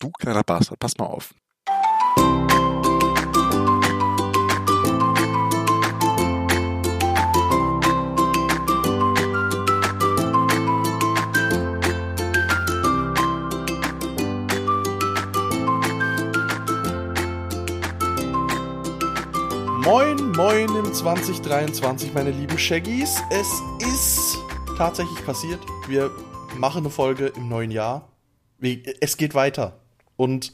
Du kleiner Bastard, pass mal auf. Moin, moin im 2023, meine lieben Shaggies. Es ist tatsächlich passiert. Wir machen eine Folge im neuen Jahr. Es geht weiter. Und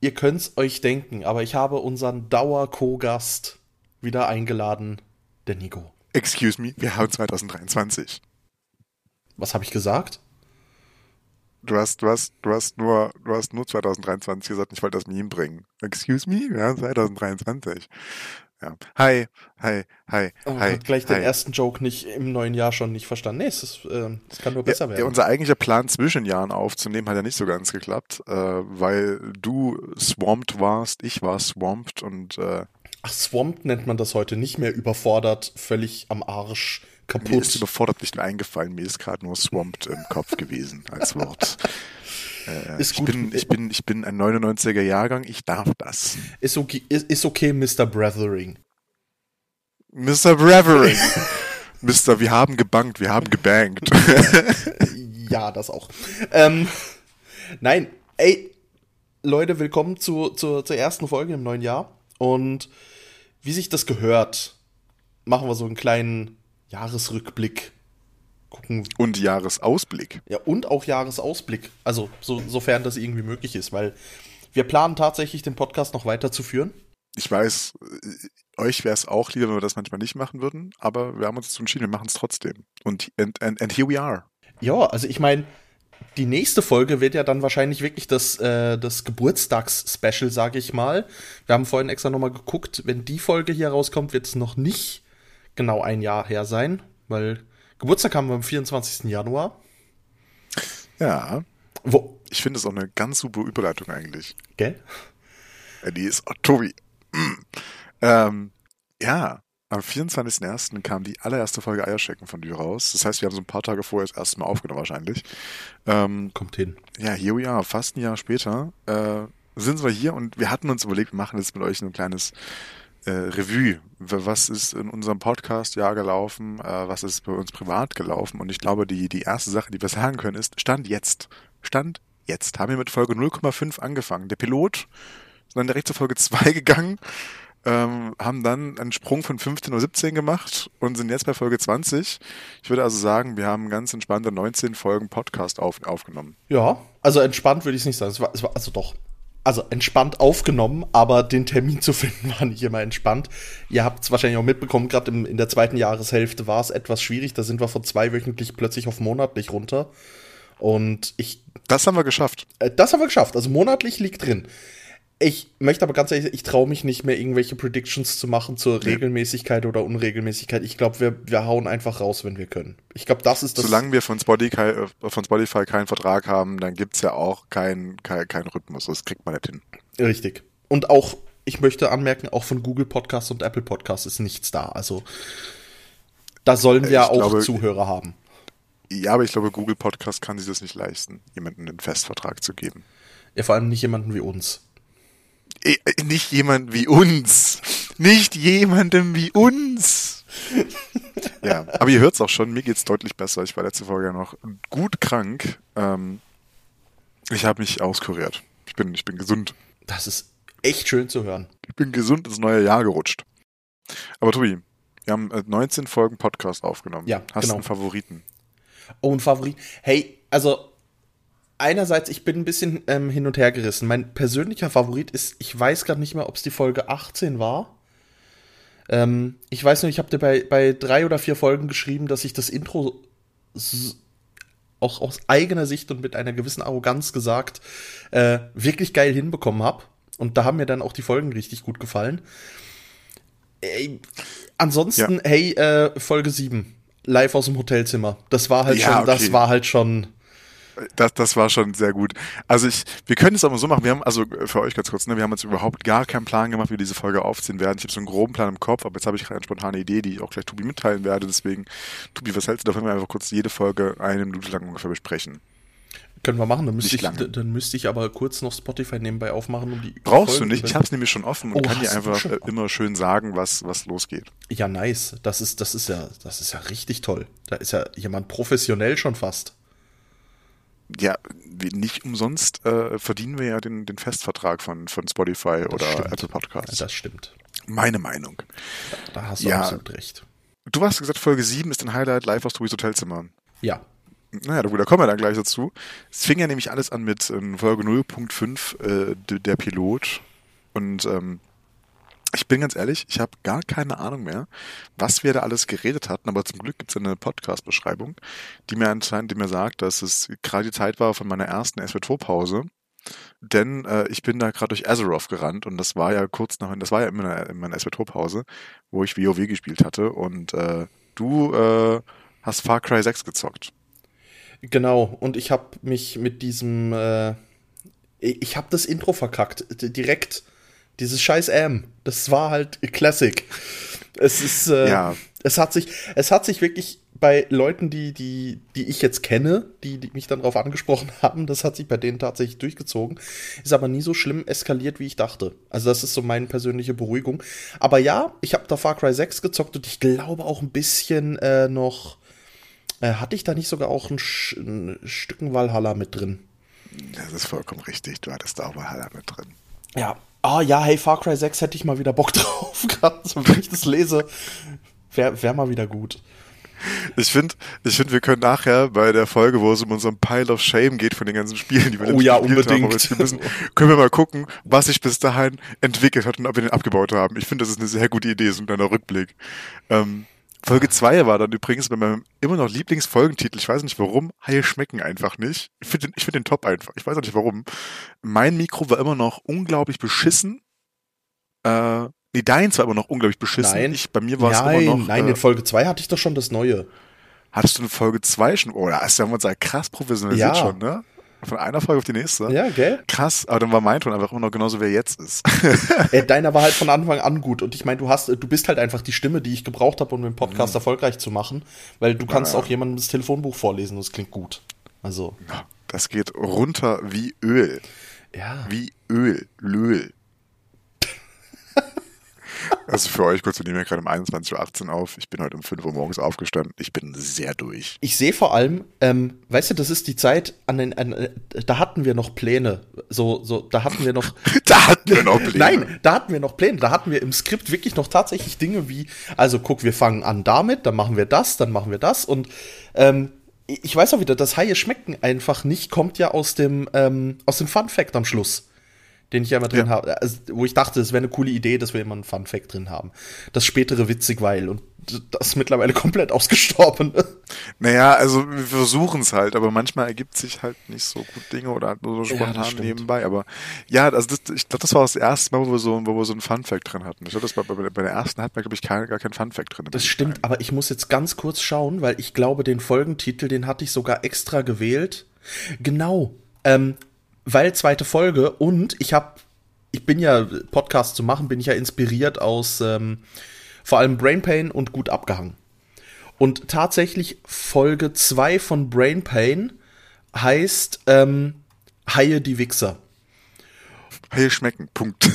ihr könnt's euch denken, aber ich habe unseren Dauer-Co-Gast wieder eingeladen, der Nico. Excuse me, wir haben 2023. Was habe ich gesagt? Du hast, du hast, du hast nur, du hast nur 2023 gesagt, ich wollte das Meme bringen. Excuse me? Ja, 2023. Ja. Hi, hi, hi, oh, hi. Hat gleich hi. den ersten Joke nicht im neuen Jahr schon nicht verstanden. Nee, es, ist, äh, es kann nur besser ja, werden. Ja, unser eigentlicher Plan zwischen Jahren aufzunehmen hat ja nicht so ganz geklappt, äh, weil du swamped warst, ich war swamped und äh, Ach, swamped nennt man das heute nicht mehr überfordert, völlig am Arsch kaputt. Mir ist überfordert nicht mehr eingefallen, mir ist gerade nur swamped im Kopf gewesen als Wort. Äh, ist ich gut. Bin, ich, bin, ich bin ein 99er Jahrgang, ich darf das. Ist okay, ist, ist okay Mr. Brethering. Mr. Brethering. Mister, wir haben gebankt, wir haben gebankt. ja, das auch. Ähm, nein, ey, Leute, willkommen zu, zu, zur ersten Folge im neuen Jahr. Und wie sich das gehört, machen wir so einen kleinen Jahresrückblick. Gucken. Und Jahresausblick. Ja, und auch Jahresausblick. Also, so, sofern das irgendwie möglich ist, weil wir planen tatsächlich den Podcast noch weiterzuführen. Ich weiß, euch wäre es auch lieber, wenn wir das manchmal nicht machen würden, aber wir haben uns dazu entschieden, wir machen es trotzdem. Und and, and, and here we are. Ja, also ich meine, die nächste Folge wird ja dann wahrscheinlich wirklich das, äh, das Geburtstags-Special, sage ich mal. Wir haben vorhin extra nochmal geguckt, wenn die Folge hier rauskommt, wird es noch nicht genau ein Jahr her sein, weil Geburtstag haben wir am 24. Januar. Ja. Wo? Ich finde es auch eine ganz super Überleitung eigentlich. Gell? Ja, die ist oh, Tobi. Mm. Ähm, ja, am 24.01. kam die allererste Folge Eierschecken von dir raus. Das heißt, wir haben so ein paar Tage vorher das erste Mal aufgenommen wahrscheinlich. Ähm, Kommt hin. Ja, here we are. Fast ein Jahr später äh, sind wir hier und wir hatten uns überlegt, wir machen jetzt mit euch ein kleines äh, Revue. Was ist in unserem Podcast Jahr gelaufen? Äh, was ist bei uns privat gelaufen? Und ich glaube, die, die erste Sache, die wir sagen können, ist Stand jetzt. Stand jetzt. Haben wir mit Folge 0,5 angefangen. Der Pilot sind dann direkt zur Folge 2 gegangen, ähm, haben dann einen Sprung von 15 oder 17 gemacht und sind jetzt bei Folge 20. Ich würde also sagen, wir haben ganz entspannte 19 Folgen Podcast auf, aufgenommen. Ja, also entspannt würde ich es nicht sagen. Es war, es war also doch also entspannt aufgenommen, aber den Termin zu finden war nicht immer entspannt. Ihr habt es wahrscheinlich auch mitbekommen, gerade in der zweiten Jahreshälfte war es etwas schwierig. Da sind wir von zweiwöchentlich plötzlich auf monatlich runter. Und ich. Das haben wir geschafft. Äh, das haben wir geschafft. Also monatlich liegt drin. Ich möchte aber ganz ehrlich, ich traue mich nicht mehr, irgendwelche Predictions zu machen zur. Regelmäßigkeit oder Unregelmäßigkeit. Ich glaube, wir, wir hauen einfach raus, wenn wir können. Ich glaube, das ist das. Solange wir von Spotify, von Spotify keinen Vertrag haben, dann gibt's ja auch keinen kein, kein Rhythmus. Das kriegt man nicht hin. Richtig. Und auch, ich möchte anmerken, auch von Google Podcasts und Apple Podcasts ist nichts da. Also da sollen wir ich auch glaube, Zuhörer haben. Ja, aber ich glaube, Google Podcast kann sich das nicht leisten, jemanden einen Festvertrag zu geben. Ja, vor allem nicht jemanden wie uns. Nicht jemand wie uns. Nicht jemandem wie uns. ja, aber ihr hört es auch schon, mir geht's deutlich besser. Ich war letzte Folge ja noch gut krank. Ähm, ich habe mich auskuriert. Ich bin, ich bin gesund. Das ist echt schön zu hören. Ich bin gesund ins neue Jahr gerutscht. Aber Tobi, wir haben 19 Folgen Podcast aufgenommen. Ja, Hast genau. einen Favoriten? Oh, ein Favorit. Hey, also einerseits, ich bin ein bisschen ähm, hin und her gerissen. Mein persönlicher Favorit ist, ich weiß gerade nicht mehr, ob es die Folge 18 war. Ähm, ich weiß nur, ich habe dir bei, bei drei oder vier Folgen geschrieben, dass ich das Intro auch aus eigener Sicht und mit einer gewissen Arroganz gesagt, äh, wirklich geil hinbekommen habe. Und da haben mir dann auch die Folgen richtig gut gefallen. Ey, ansonsten, ja. hey, äh, Folge 7, live aus dem Hotelzimmer. Das war halt ja, schon, okay. das war halt schon. Das, das war schon sehr gut. Also ich, wir können es aber so machen. Wir haben, also für euch ganz kurz, ne, wir haben jetzt überhaupt gar keinen Plan gemacht, wie wir diese Folge aufziehen werden. Ich habe so einen groben Plan im Kopf, aber jetzt habe ich eine spontane Idee, die ich auch gleich Tobi mitteilen werde. Deswegen, Tobi, was hältst du davon, wenn wir einfach kurz jede Folge eine Minute lang ungefähr besprechen? Können wir machen, dann müsste, Nicht ich, dann müsste ich aber kurz noch Spotify nebenbei aufmachen, um die. Brauchst du Folgen nicht. über- Ich habe es nämlich schon offen und Oh, kann dir du einfach immer schön sagen, was, was losgeht. Ja, nice. Das ist, das ist ja, das ist ja richtig toll. Da ist ja jemand professionell schon fast. Ja, nicht umsonst äh, verdienen wir ja den, den Festvertrag von, von Spotify oder stimmt. Apple Podcasts. Das stimmt. Meine Meinung. Da hast du Ja. absolut recht. Du hast gesagt, Folge 7 ist ein Highlight live aus Tobis Hotelzimmer. Ja. Naja, da kommen wir dann gleich dazu. Es fing ja nämlich alles an mit ähm, Folge 0.5, äh, der Pilot. Und ähm, ich bin ganz ehrlich, ich habe gar keine Ahnung mehr, was wir da alles geredet hatten, aber zum Glück gibt es eine Podcast-Beschreibung, die mir anscheinend, die mir sagt, dass es gerade die Zeit war von meiner ersten SW2-Pause. Denn äh, ich bin da gerade durch Azeroth gerannt und das war ja kurz nach, das war ja in meiner, in meiner SW2-Pause, wo ich WoW gespielt hatte und äh, du äh, hast Far Cry 6 gezockt. Genau. Und ich habe mich mit diesem, äh, ich habe das Intro verkackt. Direkt. Dieses scheiß M. Das war halt Classic. Es ist, äh, Ja. es hat sich, es hat sich wirklich bei Leuten, die, die, die ich jetzt kenne, die, die mich dann darauf angesprochen haben, das hat sich bei denen tatsächlich durchgezogen. Ist aber nie so schlimm eskaliert, wie ich dachte. Also, das ist so meine persönliche Beruhigung. Aber ja, ich habe da Far Cry 6 gezockt und ich glaube auch ein bisschen äh, noch. Äh, hatte ich da nicht sogar auch ein, ein Stücken Valhalla mit drin? Das ist vollkommen richtig. Du hattest da auch Valhalla mit drin. Ja. Ah ja, hey, Far Cry 6 hätte ich mal wieder Bock drauf. Gerade so, wenn ich das lese, wäre wär mal wieder gut. Ich finde, ich find, wir können nachher bei der Folge, wo es um unseren Pile of Shame geht von den ganzen Spielen, die wir Oh ja, gespielt haben, unbedingt. aber wir müssen, können wir mal gucken, was sich bis dahin entwickelt hat und ob wir den abgebaut haben. Ich finde, das ist eine sehr gute Idee, so ein kleiner Rückblick. Ähm, Folge 2 war dann übrigens bei meinem immer noch Lieblingsfolgentitel, ich weiß nicht warum, Haie schmecken einfach nicht. Ich finde den, ich find den top einfach. Ich weiß auch nicht warum. Mein Mikro war immer noch unglaublich beschissen. Äh, nee, deins war immer noch unglaublich beschissen. Nein. Ich, bei mir war es immer noch. nein, äh, in Folge 2 hatte ich doch schon das Neue. Hattest du in Folge 2 schon? Oh, da hast du uns ja krass professionalisiert Ja. schon, ne? Von einer Folge auf die nächste. Ja, gell? Krass, aber dann war mein Ton einfach immer noch genauso, wie er jetzt ist. Äh, deiner war halt von Anfang an gut. Und ich meine, du hast, du bist halt einfach die Stimme, die ich gebraucht habe, um den Podcast erfolgreich zu machen. Weil du kannst Ja. auch jemandem das Telefonbuch vorlesen und es klingt gut. Also, Das geht runter wie Öl. ja. Wie Öl. Löl. Also für euch kurz, wir nehmen ja gerade um 21.18 Uhr auf. Ich bin heute um 5 Uhr morgens aufgestanden. Ich bin sehr durch. Ich sehe vor allem, ähm, weißt du, das ist die Zeit, an den, an, äh, da hatten wir noch Pläne. So, so, da hatten wir noch. Da hatten wir noch Pläne. Nein, da hatten wir noch Pläne. Da hatten wir im Skript wirklich noch tatsächlich Dinge wie, also guck, wir fangen an damit, dann machen wir das, dann machen wir das. Und ähm, ich weiß auch wieder, das Haie schmecken einfach nicht, kommt ja aus dem, ähm, aus dem Fun Fact am Schluss. Den ich ja immer drin Ja. habe, also, wo ich dachte, es wäre eine coole Idee, dass wir immer einen Fun Fact drin haben. Das spätere witzig, weil und das ist mittlerweile komplett ausgestorben. Naja, also wir versuchen es halt, aber manchmal ergibt sich halt nicht so gut Dinge oder halt nur so Ja, spontan stimmt. nebenbei. Aber ja, also das, ich glaube, das war das erste Mal, wo wir so, wo wir so einen Fun-Fact drin hatten. Ich glaube, das war bei, bei der ersten hatten wir, glaube ich, keine, gar keinen Fun-Fact drin. Das stimmt, aber ich muss jetzt ganz kurz schauen, weil ich glaube, den Folgentitel, den hatte ich sogar extra gewählt. Genau, ähm, weil zweite Folge und ich habe, ich bin ja, Podcast zu machen, bin ich ja inspiriert aus ähm, vor allem Brain Pain und gut abgehangen. Und tatsächlich Folge 2 von Brain Pain heißt ähm, Haie die Wichser. Hey, schmecken. Punkt.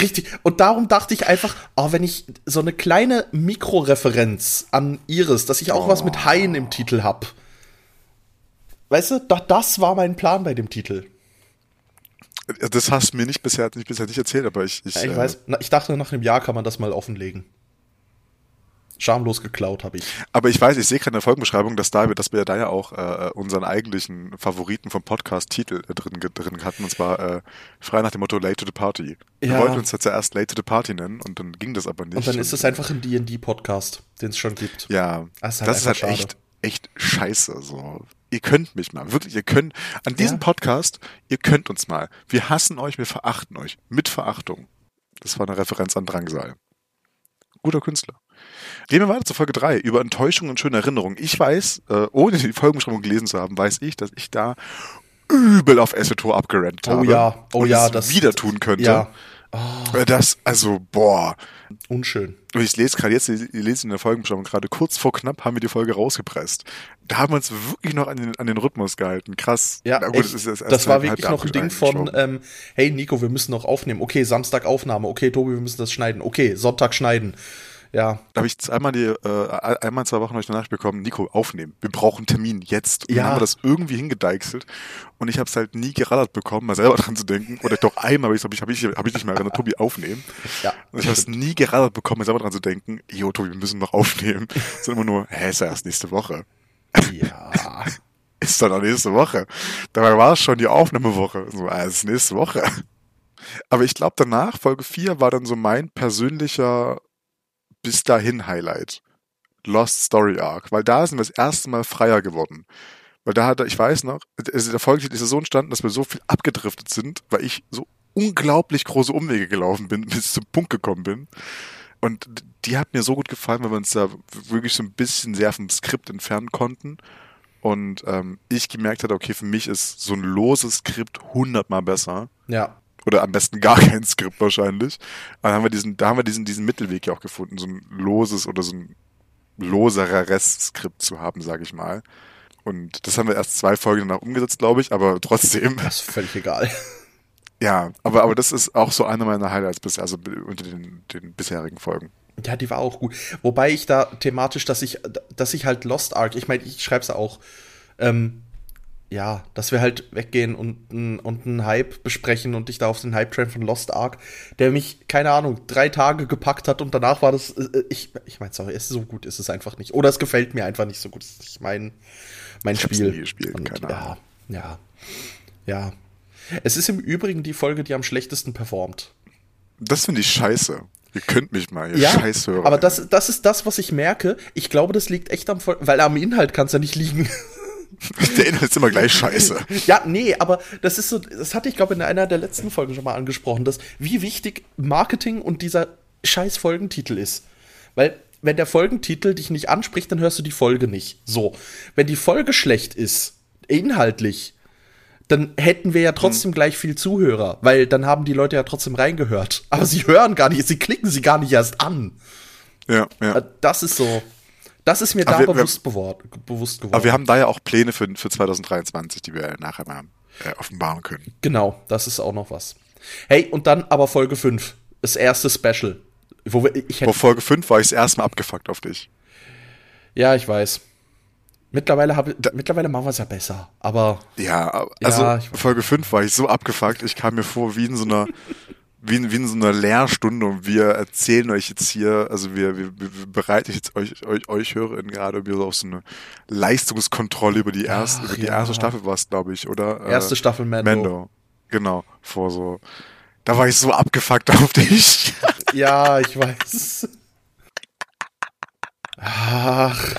Richtig. Und darum dachte ich einfach, oh, wenn ich so eine kleine Mikroreferenz an Iris, dass ich auch was mit Haien im Titel hab. Weißt du, da, das war mein Plan bei dem Titel. Das hast du mir nicht bisher, nicht bisher nicht erzählt, aber ich, ich, Ja, ich äh, weiß, ich dachte, nach einem Jahr kann man das mal offenlegen. Schamlos geklaut habe ich. aber ich weiß, ich sehe gerade in der Folgenbeschreibung, dass da wir, dass wir da ja auch äh, unseren eigentlichen Favoriten vom Podcast-Titel äh, drin, drin hatten, und zwar äh, frei nach dem Motto Late to the Party. Wir Ja. wollten uns jetzt ja erst Late to the Party nennen und dann ging das aber nicht. Und dann ist es einfach ein D&D-Podcast, den es schon gibt. Ja, Das das ist ist halt halt, einfach echt, echt scheiße. So. Ihr könnt mich mal, wirklich, ihr könnt, an diesem Ja. Podcast, ihr könnt uns mal. Wir hassen euch, wir verachten euch. Mit Verachtung. Das war eine Referenz an Drangsal. Guter Künstler. Gehen wir weiter zu Folge 3, über Enttäuschung und schöne Erinnerungen. Ich weiß, äh, ohne die Folgenbeschreibung gelesen zu haben, weiß ich, dass ich da übel auf SWTOR abgerannt Oh habe. ja, oh und ja, es das- wieder tun könnte. ja. Oh. Das, also, boah. Unschön. Ich lese gerade jetzt, ich lese in der Folgenbeschreibung gerade, kurz vor knapp haben wir die Folge rausgepresst. Da haben wir uns wirklich noch an den, an den Rhythmus gehalten. Krass. Ja, gut, das, ist das, das war wirklich noch ein Ding von, ähm, hey Nico, wir müssen noch aufnehmen. Okay, Samstag Aufnahme. Okay, Tobi, wir müssen das schneiden. Okay, Sonntag schneiden. Ja. Da habe ich einmal die, äh, einmal zwei Wochen habe ich danach bekommen, Nico, aufnehmen. Wir brauchen einen Termin jetzt. Und ja. dann haben wir das irgendwie hingedeichselt. Und ich habe es halt nie gerallert bekommen, mal selber dran zu denken. Oder doch einmal habe ich, hab ich, hab ich, hab ich nicht mehr erinnert, Tobi, aufnehmen. Ja. Und ich habe es nie gerallert bekommen, mal selber dran zu denken, jo, Tobi, wir müssen noch aufnehmen. Es sind immer nur, hä, ist ja erst nächste Woche. Ja. ist doch noch nächste Woche. Dabei war es schon die Aufnahmewoche. So, äh, es ist nächste Woche. Aber ich glaube, danach, Folge 4, war dann so mein persönlicher bis dahin Highlight. Lost Story Arc, weil da sind wir das erste Mal freier geworden. Weil da hat er, ich weiß noch, also der Folgetitel ist so entstanden, dass wir so viel abgedriftet sind, weil ich so unglaublich große Umwege gelaufen bin, bis zum Punkt gekommen bin. Und die hat mir so gut gefallen, weil wir uns da wirklich so ein bisschen sehr vom Skript entfernen konnten. Und ähm, ich gemerkt hatte, okay, für mich ist so ein loses Skript hundertmal besser. Ja oder am besten gar kein Skript wahrscheinlich. Dann haben wir diesen, da haben wir diesen, diesen Mittelweg ja auch gefunden, so ein loses oder so ein loseres Skript zu haben, sage ich mal. Und das haben wir erst zwei Folgen danach umgesetzt, glaube ich, aber trotzdem. Das ist völlig egal. Ja, aber, aber das ist auch so eine meiner Highlights bisher, also unter den, den bisherigen Folgen. Ja, die war auch gut. Wobei ich da thematisch, dass ich, dass ich halt Lost Ark, ich meine, ich schreibe es auch, ähm, ja, dass wir halt weggehen und, und einen Hype besprechen und ich da auf den Hype-Train von Lost Ark, der mich, keine Ahnung, drei Tage gepackt hat und danach war das, äh, ich, ich meine, sorry, es ist so gut ist es einfach nicht. Oder es gefällt mir einfach nicht so gut. Das ist nicht mein, mein ich Spiel. Nie gespielt, und, keine Ahnung. Ja, ja, ja. Es ist im Übrigen die Folge, die am schlechtesten performt. Das finde ich scheiße. Ihr könnt mich mal, ihr ja, Scheißhörer. Aber das, das ist das, was ich merke. Ich glaube, das liegt echt am, weil am Inhalt kann es ja nicht liegen. Der Inhalt ist immer gleich scheiße. Ja, nee, aber das ist so, das hatte ich, glaube in einer der letzten Folgen schon mal angesprochen, dass wie wichtig Marketing und dieser scheiß Folgentitel ist. Weil, wenn der Folgentitel dich nicht anspricht, dann hörst du die Folge nicht. So. Wenn die Folge schlecht ist, inhaltlich, dann hätten wir ja trotzdem hm. gleich viel Zuhörer, weil dann haben die Leute ja trotzdem reingehört. Aber sie hören gar nicht, sie klicken sie gar nicht erst an. Ja, ja. Das ist so. Das ist mir da wir, bewusst, wir, bewusst geworden. Aber wir haben da ja auch Pläne für, für 2023, die wir nachher mal äh, offenbaren können. Genau, das ist auch noch was. Hey, und dann aber Folge 5, das erste Special. Wo wir, ich Vor Folge 5 war ich das erste Mal abgefuckt auf dich. Ja, ich weiß. Mittlerweile, hab, da, mittlerweile machen wir es ja besser, aber. Ja, also ja, Folge 5 war ich so abgefuckt, ich kam mir vor wie in so einer wie, wie in so einer Lehrstunde und wir erzählen euch jetzt hier, also wir, wir, wir bereiten jetzt euch, euch, euch HörerInnen gerade wir so auf so eine Leistungskontrolle über die erste, Ach, über die ja. erste Staffel war es, glaube ich, oder? Erste äh, Staffel Mando. Mando. Genau, vor so. Da war ich so abgefuckt auf dich. ja, ich weiß. Ach.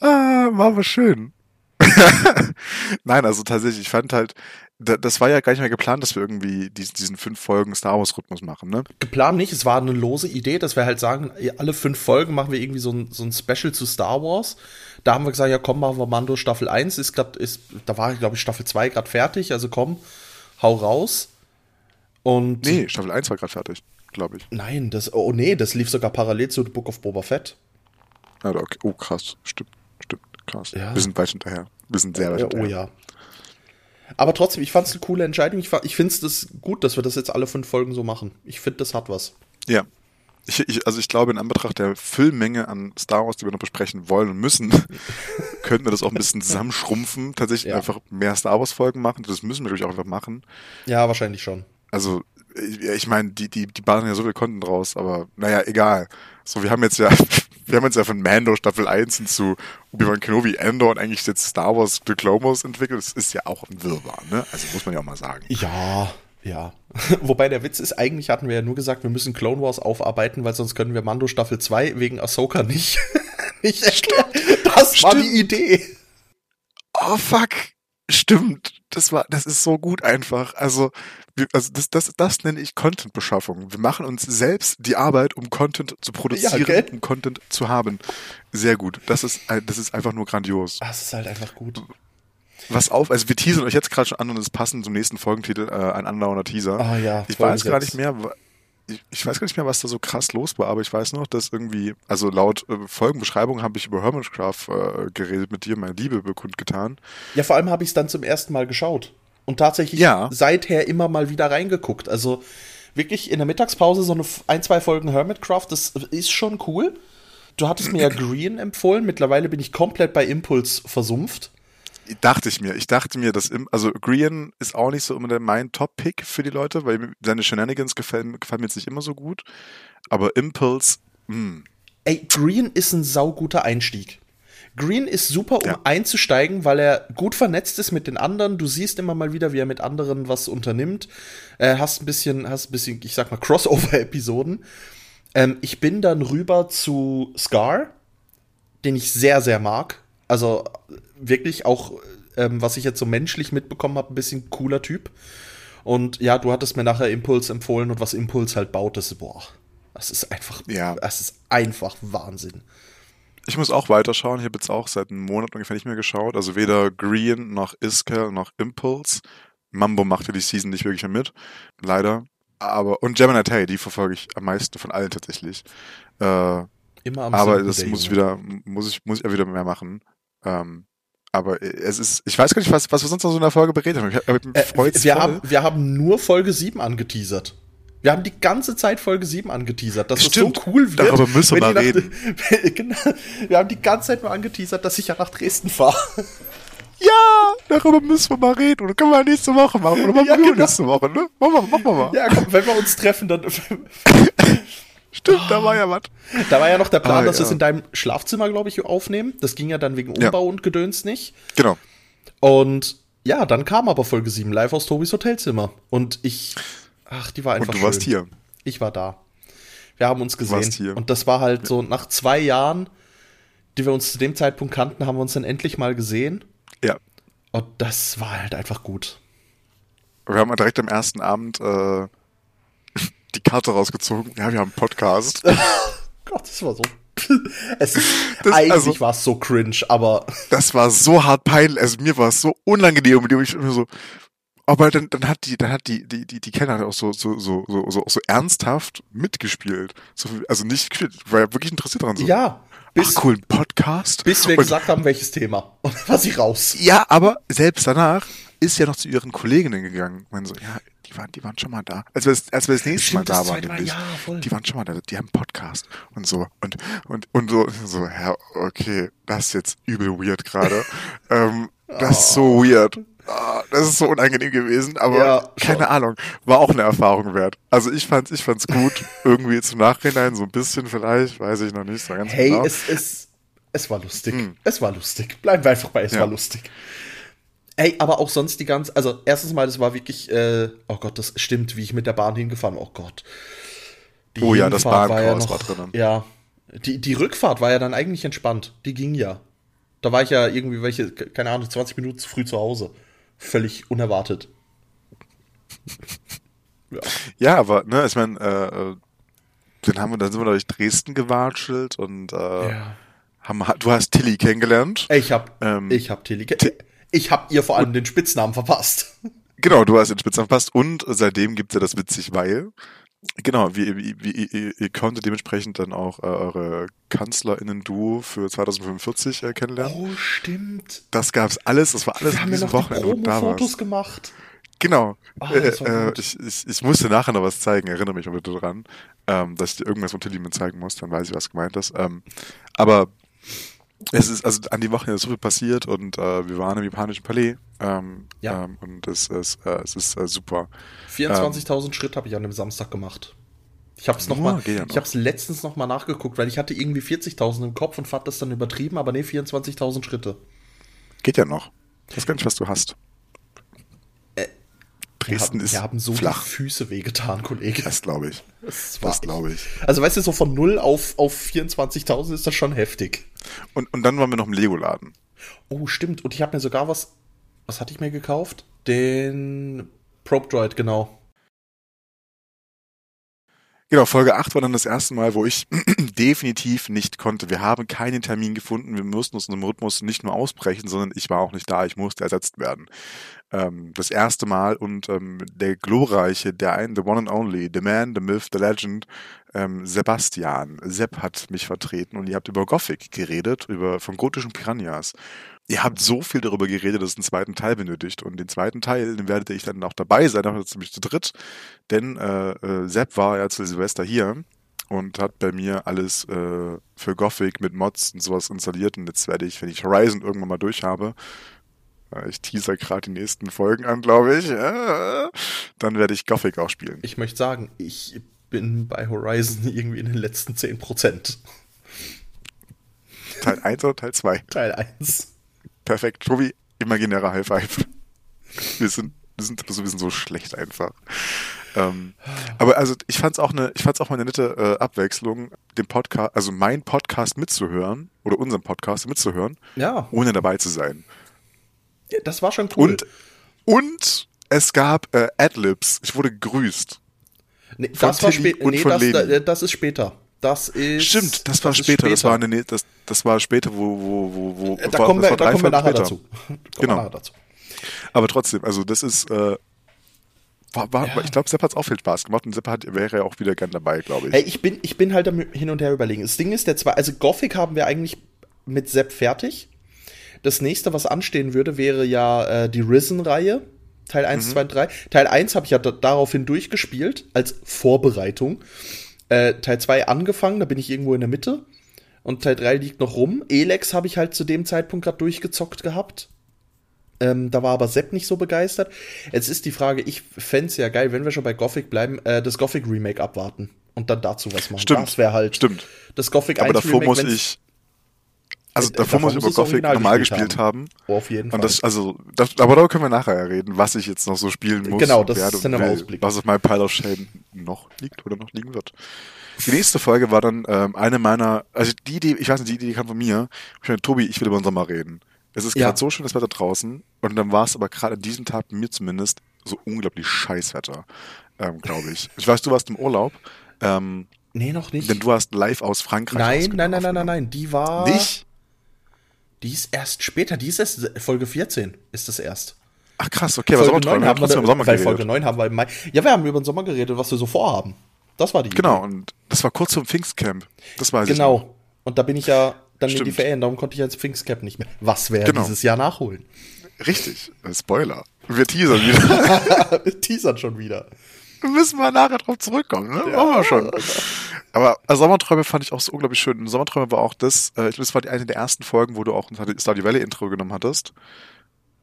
Ah, war aber schön. Nein, also tatsächlich, ich fand halt, das war ja gar nicht mehr geplant, dass wir irgendwie diesen, diesen fünf Folgen Star Wars Rhythmus machen, ne? Geplant nicht, es war eine lose Idee, dass wir halt sagen, alle fünf Folgen machen wir irgendwie so ein, so ein Special zu Star Wars. Da haben wir gesagt, ja komm, machen wir Mando Staffel 1, ist grad, ist, da war, glaube ich, Staffel 2 gerade fertig, also komm, hau raus. Und nee, Staffel 1 war gerade fertig, glaube ich. Nein, das, oh nee, das lief sogar parallel zu The Book of Boba Fett. Ja, okay. Oh, krass, stimmt, stimmt, krass. Ja. Wir sind weit hinterher. Wir sind sehr weit ja, oh hinterher. Oh ja. Aber trotzdem, ich fand es eine coole Entscheidung. Ich, ich finde es gut, dass wir das jetzt alle fünf Folgen so machen. Ich finde, das hat was. Ja. Ich, ich, also ich glaube, in Anbetracht der Füllmenge an Star Wars, die wir noch besprechen wollen und müssen, könnten wir das auch ein bisschen zusammenschrumpfen, tatsächlich ja. einfach mehr Star Wars-Folgen machen. Das müssen wir natürlich auch einfach machen. Ja, wahrscheinlich schon. Also, ich, ich meine, die, die, die ballern ja so viel Content raus, aber naja, egal. So, wir haben jetzt ja wir haben uns ja von Mando Staffel 1 hin zu Obi-Wan Kenobi Endor und eigentlich jetzt Star Wars The Clone Wars entwickelt. Das ist ja auch ein Wirrwarr, ne? Also muss man ja auch mal sagen. Ja, ja. Wobei der Witz ist, eigentlich hatten wir ja nur gesagt, wir müssen Clone Wars aufarbeiten, weil sonst können wir Mando Staffel 2 wegen Ahsoka nicht, nicht erklären. Das Stimmt. war die Idee. Oh fuck. Stimmt. Das war, das ist so gut einfach. Also, also das, das, das nenne ich Content-Beschaffung. Wir machen uns selbst die Arbeit, um Content zu produzieren, ja, um Content zu haben. Sehr gut. Das ist, das ist einfach nur grandios. Das ist halt einfach gut. Was auf, also wir teasern euch jetzt gerade schon an und es passend zum nächsten Folgentitel, äh, ein andauernder Teaser. Ah ja, ich weiß gar nicht mehr, ich, ich weiß gar nicht mehr, was da so krass los war, aber ich weiß noch, dass irgendwie, also laut äh, Folgenbeschreibung habe ich über Hermitcraft äh, geredet mit dir, meine Liebe bekundgetan. Ja, vor allem habe ich es dann zum ersten Mal geschaut. Und tatsächlich Ja. seither immer mal wieder reingeguckt. Also wirklich in der Mittagspause so eine, ein, zwei Folgen Hermitcraft, das ist schon cool. Du hattest mir ja Green empfohlen. Mittlerweile bin ich komplett bei Impuls versumpft. Dachte ich mir. Ich dachte mir, dass im, also Grian ist auch nicht so immer der, mein Top-Pick für die Leute, weil seine Shenanigans gefallen, gefallen mir jetzt nicht immer so gut. Aber Impulse, mh, Ey, Green ist ein sauguter Einstieg. Green ist super, um Ja. einzusteigen, weil er gut vernetzt ist mit den anderen. Du siehst immer mal wieder, wie er mit anderen was unternimmt. Äh, hast ein bisschen, hast ein bisschen, ich sag mal, Crossover-Episoden. Ähm, ich bin dann rüber zu Scar, den ich sehr, sehr mag. Also wirklich auch, ähm, was ich jetzt so menschlich mitbekommen habe, ein bisschen cooler Typ. Und ja, du hattest mir nachher Impuls empfohlen und was Impuls halt baut, das ist, boah, das ist einfach, Ja. das ist einfach Wahnsinn. Ich muss auch weiterschauen. Ich habe jetzt auch seit einem Monat ungefähr nicht mehr geschaut. Also weder Green noch Iskel noch Impulse. Mambo machte die Season nicht wirklich mehr mit. Leider. Aber, und Gemini Tay, die verfolge ich am meisten von allen tatsächlich. Äh, Immer am aber das muss ich wieder, muss ich, muss ich wieder mehr machen. Ähm, aber es ist, ich weiß gar nicht, was, was wir sonst noch so in der Folge beredet haben. Ich, mich Äh, wir, voll. haben, wir haben nur Folge 7 angeteasert. Wir haben die ganze Zeit Folge 7 angeteasert, dass Stimmt. es so cool wird. Darüber müssen wir mal nach- genau, wir haben die ganze Zeit nur angeteasert, dass ich ja nach Dresden fahre. ja, darüber müssen wir mal reden. Oder können wir nächste Woche machen. Oder machen Ja, wir genau. nächste Woche, ne? Machen wir, machen wir mal. Ja, komm, wenn wir uns treffen, dann. Stimmt, da war ja was. Da war ja noch der Plan, Ah, dass wir es ja. in deinem Schlafzimmer, glaube ich, aufnehmen. Das ging ja dann wegen Ja. Umbau und Gedöns nicht. Genau. Und ja, dann kam aber Folge 7 live aus Tobis Hotelzimmer. Und ich. Ach, die war einfach Und du schön. warst hier. Ich war da. Wir haben uns gesehen. warst hier. Und das war halt so, nach zwei Jahren, die wir uns zu dem Zeitpunkt kannten, haben wir uns dann endlich mal gesehen. Ja. Und das war halt einfach gut. Wir haben direkt am ersten Abend äh, die Karte rausgezogen. Ja, wir haben einen Podcast. Gott, das war so. es ist, Das- eigentlich also- war es so cringe, aber Das war so hart peinlich. Also mir war es so unangenehm mit dem ich immer so. Aber dann, dann hat die, dann hat die, die, die, die Kellner auch so, so, so, so, so, so ernsthaft mitgespielt. So, also nicht gespielt, war ja wirklich interessiert daran. So, ja, bis, Ach cool, ein Podcast. bis wir Und- gesagt haben, welches Thema. Und dann war sie raus. Ja, aber selbst danach ist ja noch zu ihren Kolleginnen gegangen. Man so, ja, die waren, die waren schon mal da. Als wir das, als wir das nächste Stimmt, Mal da waren, nämlich, ja, voll. die waren schon mal da, die haben einen Podcast und so und und und so so, ja, okay, das ist jetzt übel weird gerade. ähm, das ist so weird. Ah, Das ist so unangenehm gewesen, aber Ja, keine Ahnung, war auch eine Erfahrung wert. Also ich fand's, ich fand's gut, irgendwie zum Nachhinein so ein bisschen vielleicht, weiß ich noch nicht so ganz Hey, genau. es, es, es war lustig. Es war lustig. Bleiben wir einfach bei, es Ja. war lustig. Ey, aber auch sonst die ganze, also erstens mal, das war wirklich, äh, oh Gott, das stimmt, wie ich mit der Bahn hingefahren, oh Gott. Die Oh ja, das Hinfahrt Bahnchaos ja war drinnen. Ja, die, die Rückfahrt war ja dann eigentlich entspannt. Die ging ja. Da war ich ja irgendwie welche, keine Ahnung, 20 Minuten zu früh zu Hause. Völlig unerwartet. Ja. Ja, aber, ne, ich meine, äh, äh, dann haben wir, dann sind wir durch Dresden gewatschelt und äh, ja. haben, du hast Tilly kennengelernt. Ich hab, Ähm, ich hab Tilly, ge- ich hab ihr vor allem den Spitznamen verpasst. Genau, du hast den Spitznamen verpasst und seitdem gibt es ja das witzig, weil genau, wie, wie, wie ihr, konntet dementsprechend dann auch äh, eure KanzlerInnen-Duo für 2045 äh, kennenlernen. Oh, stimmt. Das gab's alles, das war alles Wir an haben ja diesem noch die Wochenende, wo du da Promo-Fotos warst. gemacht. Genau. Ah, äh, ich, ich, ich musste nachher noch was zeigen, erinnere mich mal bitte dran, ähm, dass ich dir irgendwas von Tilly zeigen muss, dann weiß ich, was gemeint ist. Ähm, aber es ist, also an die Wochenende ist so viel passiert und äh, wir waren im Japanischen Palais ähm, Ja. ähm, und es ist, äh, es ist äh, super. 24.000 Schritt habe ich an dem Samstag gemacht. Ich habe es noch Oh, mal, ja ich habe es letztens noch mal nachgeguckt, weil ich hatte irgendwie 40.000 im Kopf und fand das dann übertrieben, aber nee, 24.000 Schritte. Geht ja noch. Ich weiß gar nicht, was du hast. Wir Dresden haben, ist wir haben so flach. die Füße wehgetan, Kollege. Das glaube ich. Das glaube ich. Also weißt du, so von 0 auf, auf 24.000 ist das schon heftig. Und, und dann waren wir noch im Lego-Laden. Oh, stimmt. Und ich habe mir sogar was, was hatte ich mir gekauft? Den Probe Droid, genau. Genau, Folge 8 war dann das erste Mal, wo ich definitiv nicht konnte. Wir haben keinen Termin gefunden. Wir mussten uns in unserem Rhythmus nicht nur ausbrechen, sondern ich war auch nicht da. Ich musste ersetzt werden. Ähm, das erste Mal und ähm, der glorreiche, der ein, the one and only, the man, the myth, the legend, ähm, Sebastian, Sepp hat mich vertreten und ihr habt über Gothic geredet, über von gotischen Piranhas ihr habt so viel darüber geredet, dass es einen zweiten Teil benötigt. Und den zweiten Teil, den werdet ihr dann auch dabei sein, aber nämlich zu dritt. Denn äh, äh, Sepp war ja zu Silvester hier und hat bei mir alles äh, für Gothic mit Mods und sowas installiert. Und jetzt werde ich, wenn ich Horizon irgendwann mal durch habe, äh, ich teaser gerade die nächsten Folgen an, glaube ich, äh, dann werde ich Gothic auch spielen. Ich möchte sagen, ich bin bei Horizon irgendwie in den letzten 10%. Teil 1 oder Teil 2? Teil 1. Perfekt. Tobi, imaginärer High Five. Wir sind, wir sind, wir sind so schlecht einfach. Ähm, aber also ich fand's auch eine, ich fand's auch mal eine nette äh, Abwechslung, den Podcast, also mein Podcast mitzuhören oder unseren Podcast mitzuhören, ja. ohne dabei zu sein. Ja, das war schon cool. Und, und es gab äh, Adlibs. Ich wurde gegrüßt. Nee, das war später. Nee, das, das ist später. Das ist. Stimmt, das war das später. später. Das war eine, das, das war später, wo, wo, wo, wo da war, kommen wir, da kommen wir nachher dazu. genau. Nachher dazu. Aber trotzdem, also das ist, äh, war, war, ja. ich glaube, Sepp hat es auch viel Spaß gemacht und Sepp hat, wäre ja auch wieder gern dabei, glaube ich. Hey, ich bin, ich bin halt hin und her überlegen. Das Ding ist, der zwei, also Gothic haben wir eigentlich mit Sepp fertig. Das nächste, was anstehen würde, wäre ja äh, die Risen-Reihe. Teil 1, mhm. 2, 3. Teil 1 habe ich ja daraufhin durchgespielt, als Vorbereitung. Äh, Teil 2 angefangen, da bin ich irgendwo in der Mitte. Und Teil 3 liegt noch rum. Elex habe ich halt zu dem Zeitpunkt gerade durchgezockt gehabt. Ähm, da war aber Sepp nicht so begeistert. Jetzt ist die Frage, ich fände es ja geil, wenn wir schon bei Gothic bleiben, äh, das Gothic Remake abwarten und dann dazu was machen. Stimmt. Das wäre halt Stimmt. das Gothic aber 1 davor Remake, muss ich also äh, davor muss ich über Gothic normal gespielt haben. haben. Oh, auf jeden Fall. Und das, also, das, aber darüber können wir nachher reden, was ich jetzt noch so spielen muss. Genau, das ist dann im Ausblick. Was auf meinem Pile of Shame noch liegt oder noch liegen wird. Die nächste Folge war dann ähm, eine meiner, also die Idee, ich weiß nicht, die Idee kam von mir. Ich meine, Tobi, ich will über den Sommer reden. Es ist gerade ja. so schönes Wetter draußen und dann war es aber gerade an diesem Tag mir zumindest so unglaublich Scheißwetter, ähm, glaube ich. Ich weiß, du warst im Urlaub. Ähm, nee, noch nicht. Denn du hast live aus Frankreich. Nein, nein, nein, nein, nein, nein, die war. Nicht? Die ist erst später, die ist erst Folge 14 ist das erst. Ach krass, okay, aber Folge 9 haben wir im Sommer geredet. Folge 9 haben wir im Mai. Ja, wir haben über den Sommer geredet, was wir so vorhaben. Das war die Genau, Idee. und das war kurz zum Pfingstcamp. Das weiß genau. ich Genau. Und da bin ich ja dann Stimmt. in die Ferien, darum konnte ich als Pfingstcamp nicht mehr. Was wäre genau. dieses Jahr nachholen? Richtig, äh, Spoiler. Wir teasern wieder. wir teasern schon wieder. Müssen wir nachher drauf zurückkommen, ne? Ja. Machen wir schon. Aber also Sommerträume fand ich auch so unglaublich schön. Sommerträume war auch das, äh, ich glaube, das war die eine der ersten Folgen, wo du auch ein Stardew Valley Intro genommen hattest.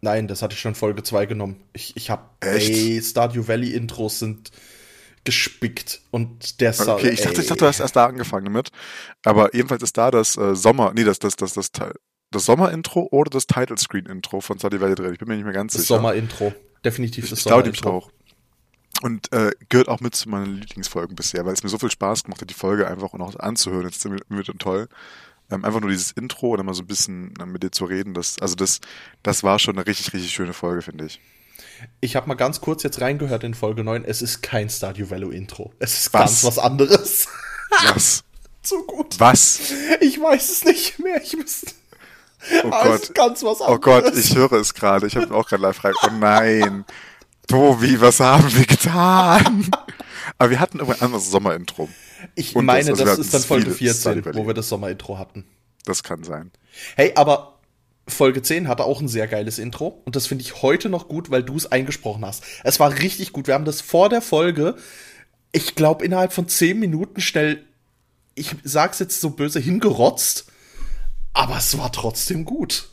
Nein, das hatte ich schon Folge 2 genommen. Ich, ich hab, ey, Stardew Valley Intros sind gespickt und der Star Okay, ich dachte, ich dachte, du hast erst da angefangen damit. Aber jedenfalls ist da das äh, Sommer, nee, das, das, das, das, das, das Sommer-Intro oder das Title-Screen-Intro von Stardew Valley drin. Ich bin mir nicht mehr ganz das sicher. Sommer-Intro. Definitiv das ich Sommer-Intro. Ich auch. Und äh, gehört auch mit zu meinen Lieblingsfolgen bisher, weil es mir so viel Spaß gemacht hat, die Folge einfach noch anzuhören. Jetzt sind wir wieder toll. Ähm, einfach nur dieses Intro oder mal so ein bisschen äh, mit dir zu reden, das, also das, das war schon eine richtig, richtig schöne Folge, finde ich. Ich habe mal ganz kurz jetzt reingehört in Folge 9. Es ist kein Stardew Valley Intro. Es ist was? ganz was anderes. Was? Zu gut. Was? Ich weiß es nicht mehr. Ich müsste. Oh Gott. ganz was anderes. Oh Gott, ich höre es gerade. Ich habe auch gerade live rein. Oh nein. Tobi, was haben wir getan? Aber wir hatten irgendwann ein anderes Sommerintro. Ich Und meine, das, also das ist dann Folge 14, wo wir das Sommerintro hatten. Das kann sein. Hey, aber Folge 10 hatte auch ein sehr geiles Intro. Und das finde ich heute noch gut, weil du es eingesprochen hast. Es war richtig gut. Wir haben das vor der Folge, ich glaube, innerhalb von 10 Minuten schnell, ich sag's jetzt so böse, hingerotzt. Aber es war trotzdem gut.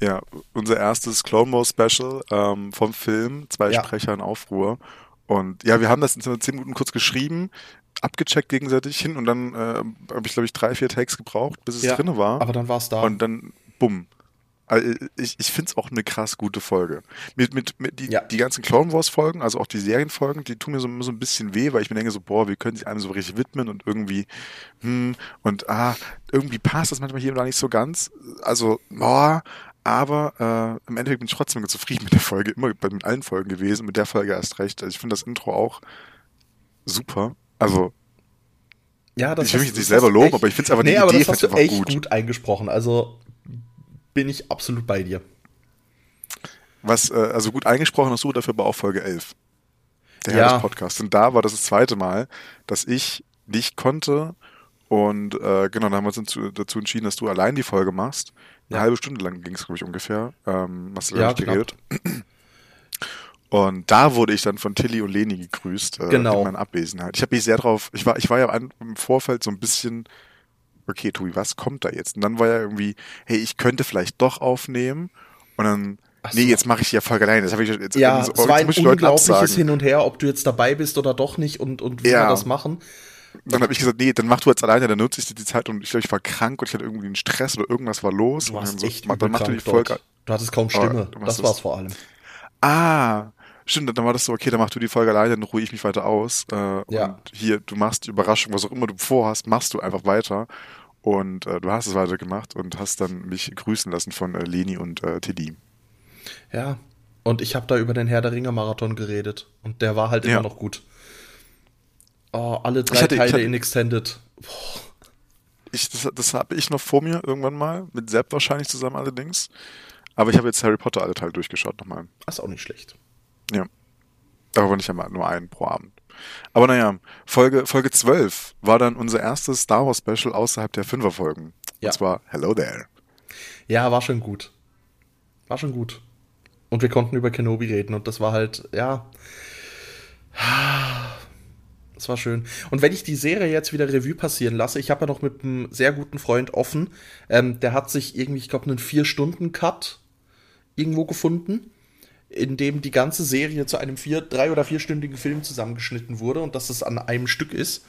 Ja, unser erstes Clone Wars Special ähm, vom Film, zwei ja. Sprecher in Aufruhr. Und ja, wir haben das in zehn Minuten kurz geschrieben, abgecheckt gegenseitig hin und dann äh, habe ich, glaube ich, drei, vier Takes gebraucht, bis es ja, drinne war. Aber dann war es da. Und dann, bumm. Also ich, ich finde es auch eine krass gute Folge. Mit, mit, mit die, ja. die ganzen Clone Wars Folgen, also auch die Serienfolgen, die tun mir so, so ein bisschen weh, weil ich mir denke so, boah, wir können sich einem so richtig widmen und irgendwie, hm, und ah, irgendwie passt das manchmal hier und da nicht so ganz. Also, boah, aber äh, im Endeffekt bin ich trotzdem zufrieden mit der Folge, immer bei mit allen Folgen gewesen, mit der Folge erst recht. Also ich finde das Intro auch super. Also, Ja, das ich will mich jetzt nicht selber loben, echt- aber ich finde es einfach nee, die aber Idee das hast du echt gut. gut. eingesprochen. Also bin ich absolut bei dir. Was, äh, also gut eingesprochen hast du dafür auch Folge 11. Der Ja. Herr des Podcasts. Und da war das das zweite Mal, dass ich nicht konnte und äh, genau, dann haben wir uns dazu, dazu entschieden, dass du allein die Folge machst. Eine Ja. halbe Stunde lang ging es, glaube ich, ungefähr. Ähm, hast du Ja, geredet. Und da wurde ich dann von Tilly und Leni gegrüßt äh, Genau. in meiner Abwesenheit. Ich habe mich sehr drauf, ich war, ich war ja im Vorfeld so ein bisschen, okay, Tobi, was kommt da jetzt? Und dann war ja irgendwie, hey, ich könnte vielleicht doch aufnehmen. Und dann, so. nee, jetzt mache ich ja Folge alleine. Das habe ich jetzt, Ja, so, es war ein unglaubliches. Hin und Her, ob du jetzt dabei bist oder doch nicht und, und wie Ja. wir das machen. Dann habe ich gesagt, nee, dann mach du jetzt alleine, dann nutze ich die Zeit und ich glaube, ich war krank und ich hatte irgendwie einen Stress oder irgendwas war los. Du und warst dann so, echt mach- dann mach du die Folge. dort. Du hattest kaum Stimme. Das war's es. vor allem. Ah, stimmt, dann war das so, okay, dann mach du die Folge alleine, dann ruhe ich mich weiter aus. Äh, Ja. Und hier, du machst die Überraschung, was auch immer du vorhast, machst du einfach weiter. Und äh, du hast es weitergemacht und hast dann mich grüßen lassen von äh, Leni und äh, Tilly. Ja. Und ich habe da über den Herr der Ringe Marathon geredet. Und der war halt Ja. immer noch gut. Oh, alle drei hatte- Teile hatte- in Extended. Ich, das das habe ich noch vor mir irgendwann mal, mit Sepp wahrscheinlich zusammen allerdings. Aber ich habe jetzt Harry Potter alle Teile durchgeschaut nochmal. Das ist auch nicht schlecht. Ja. Aber nicht einmal nur einen pro Abend. Aber naja, Folge, Folge 12 war dann unser erstes Star Wars Special außerhalb der Fünferfolgen. Ja. Und zwar Hello There. Ja, war schon gut. War schon gut. Und wir konnten über Kenobi reden und das war halt, ja. Das war schön. Und wenn ich die Serie jetzt wieder Revue passieren lasse, ich habe ja noch mit einem sehr guten Freund offen, ähm, der hat sich irgendwie, ich glaube, einen Vier-Stunden-Cut irgendwo gefunden, in dem die ganze Serie zu einem vier, drei- oder vierstündigen Film zusammengeschnitten wurde und dass es an einem Stück ist.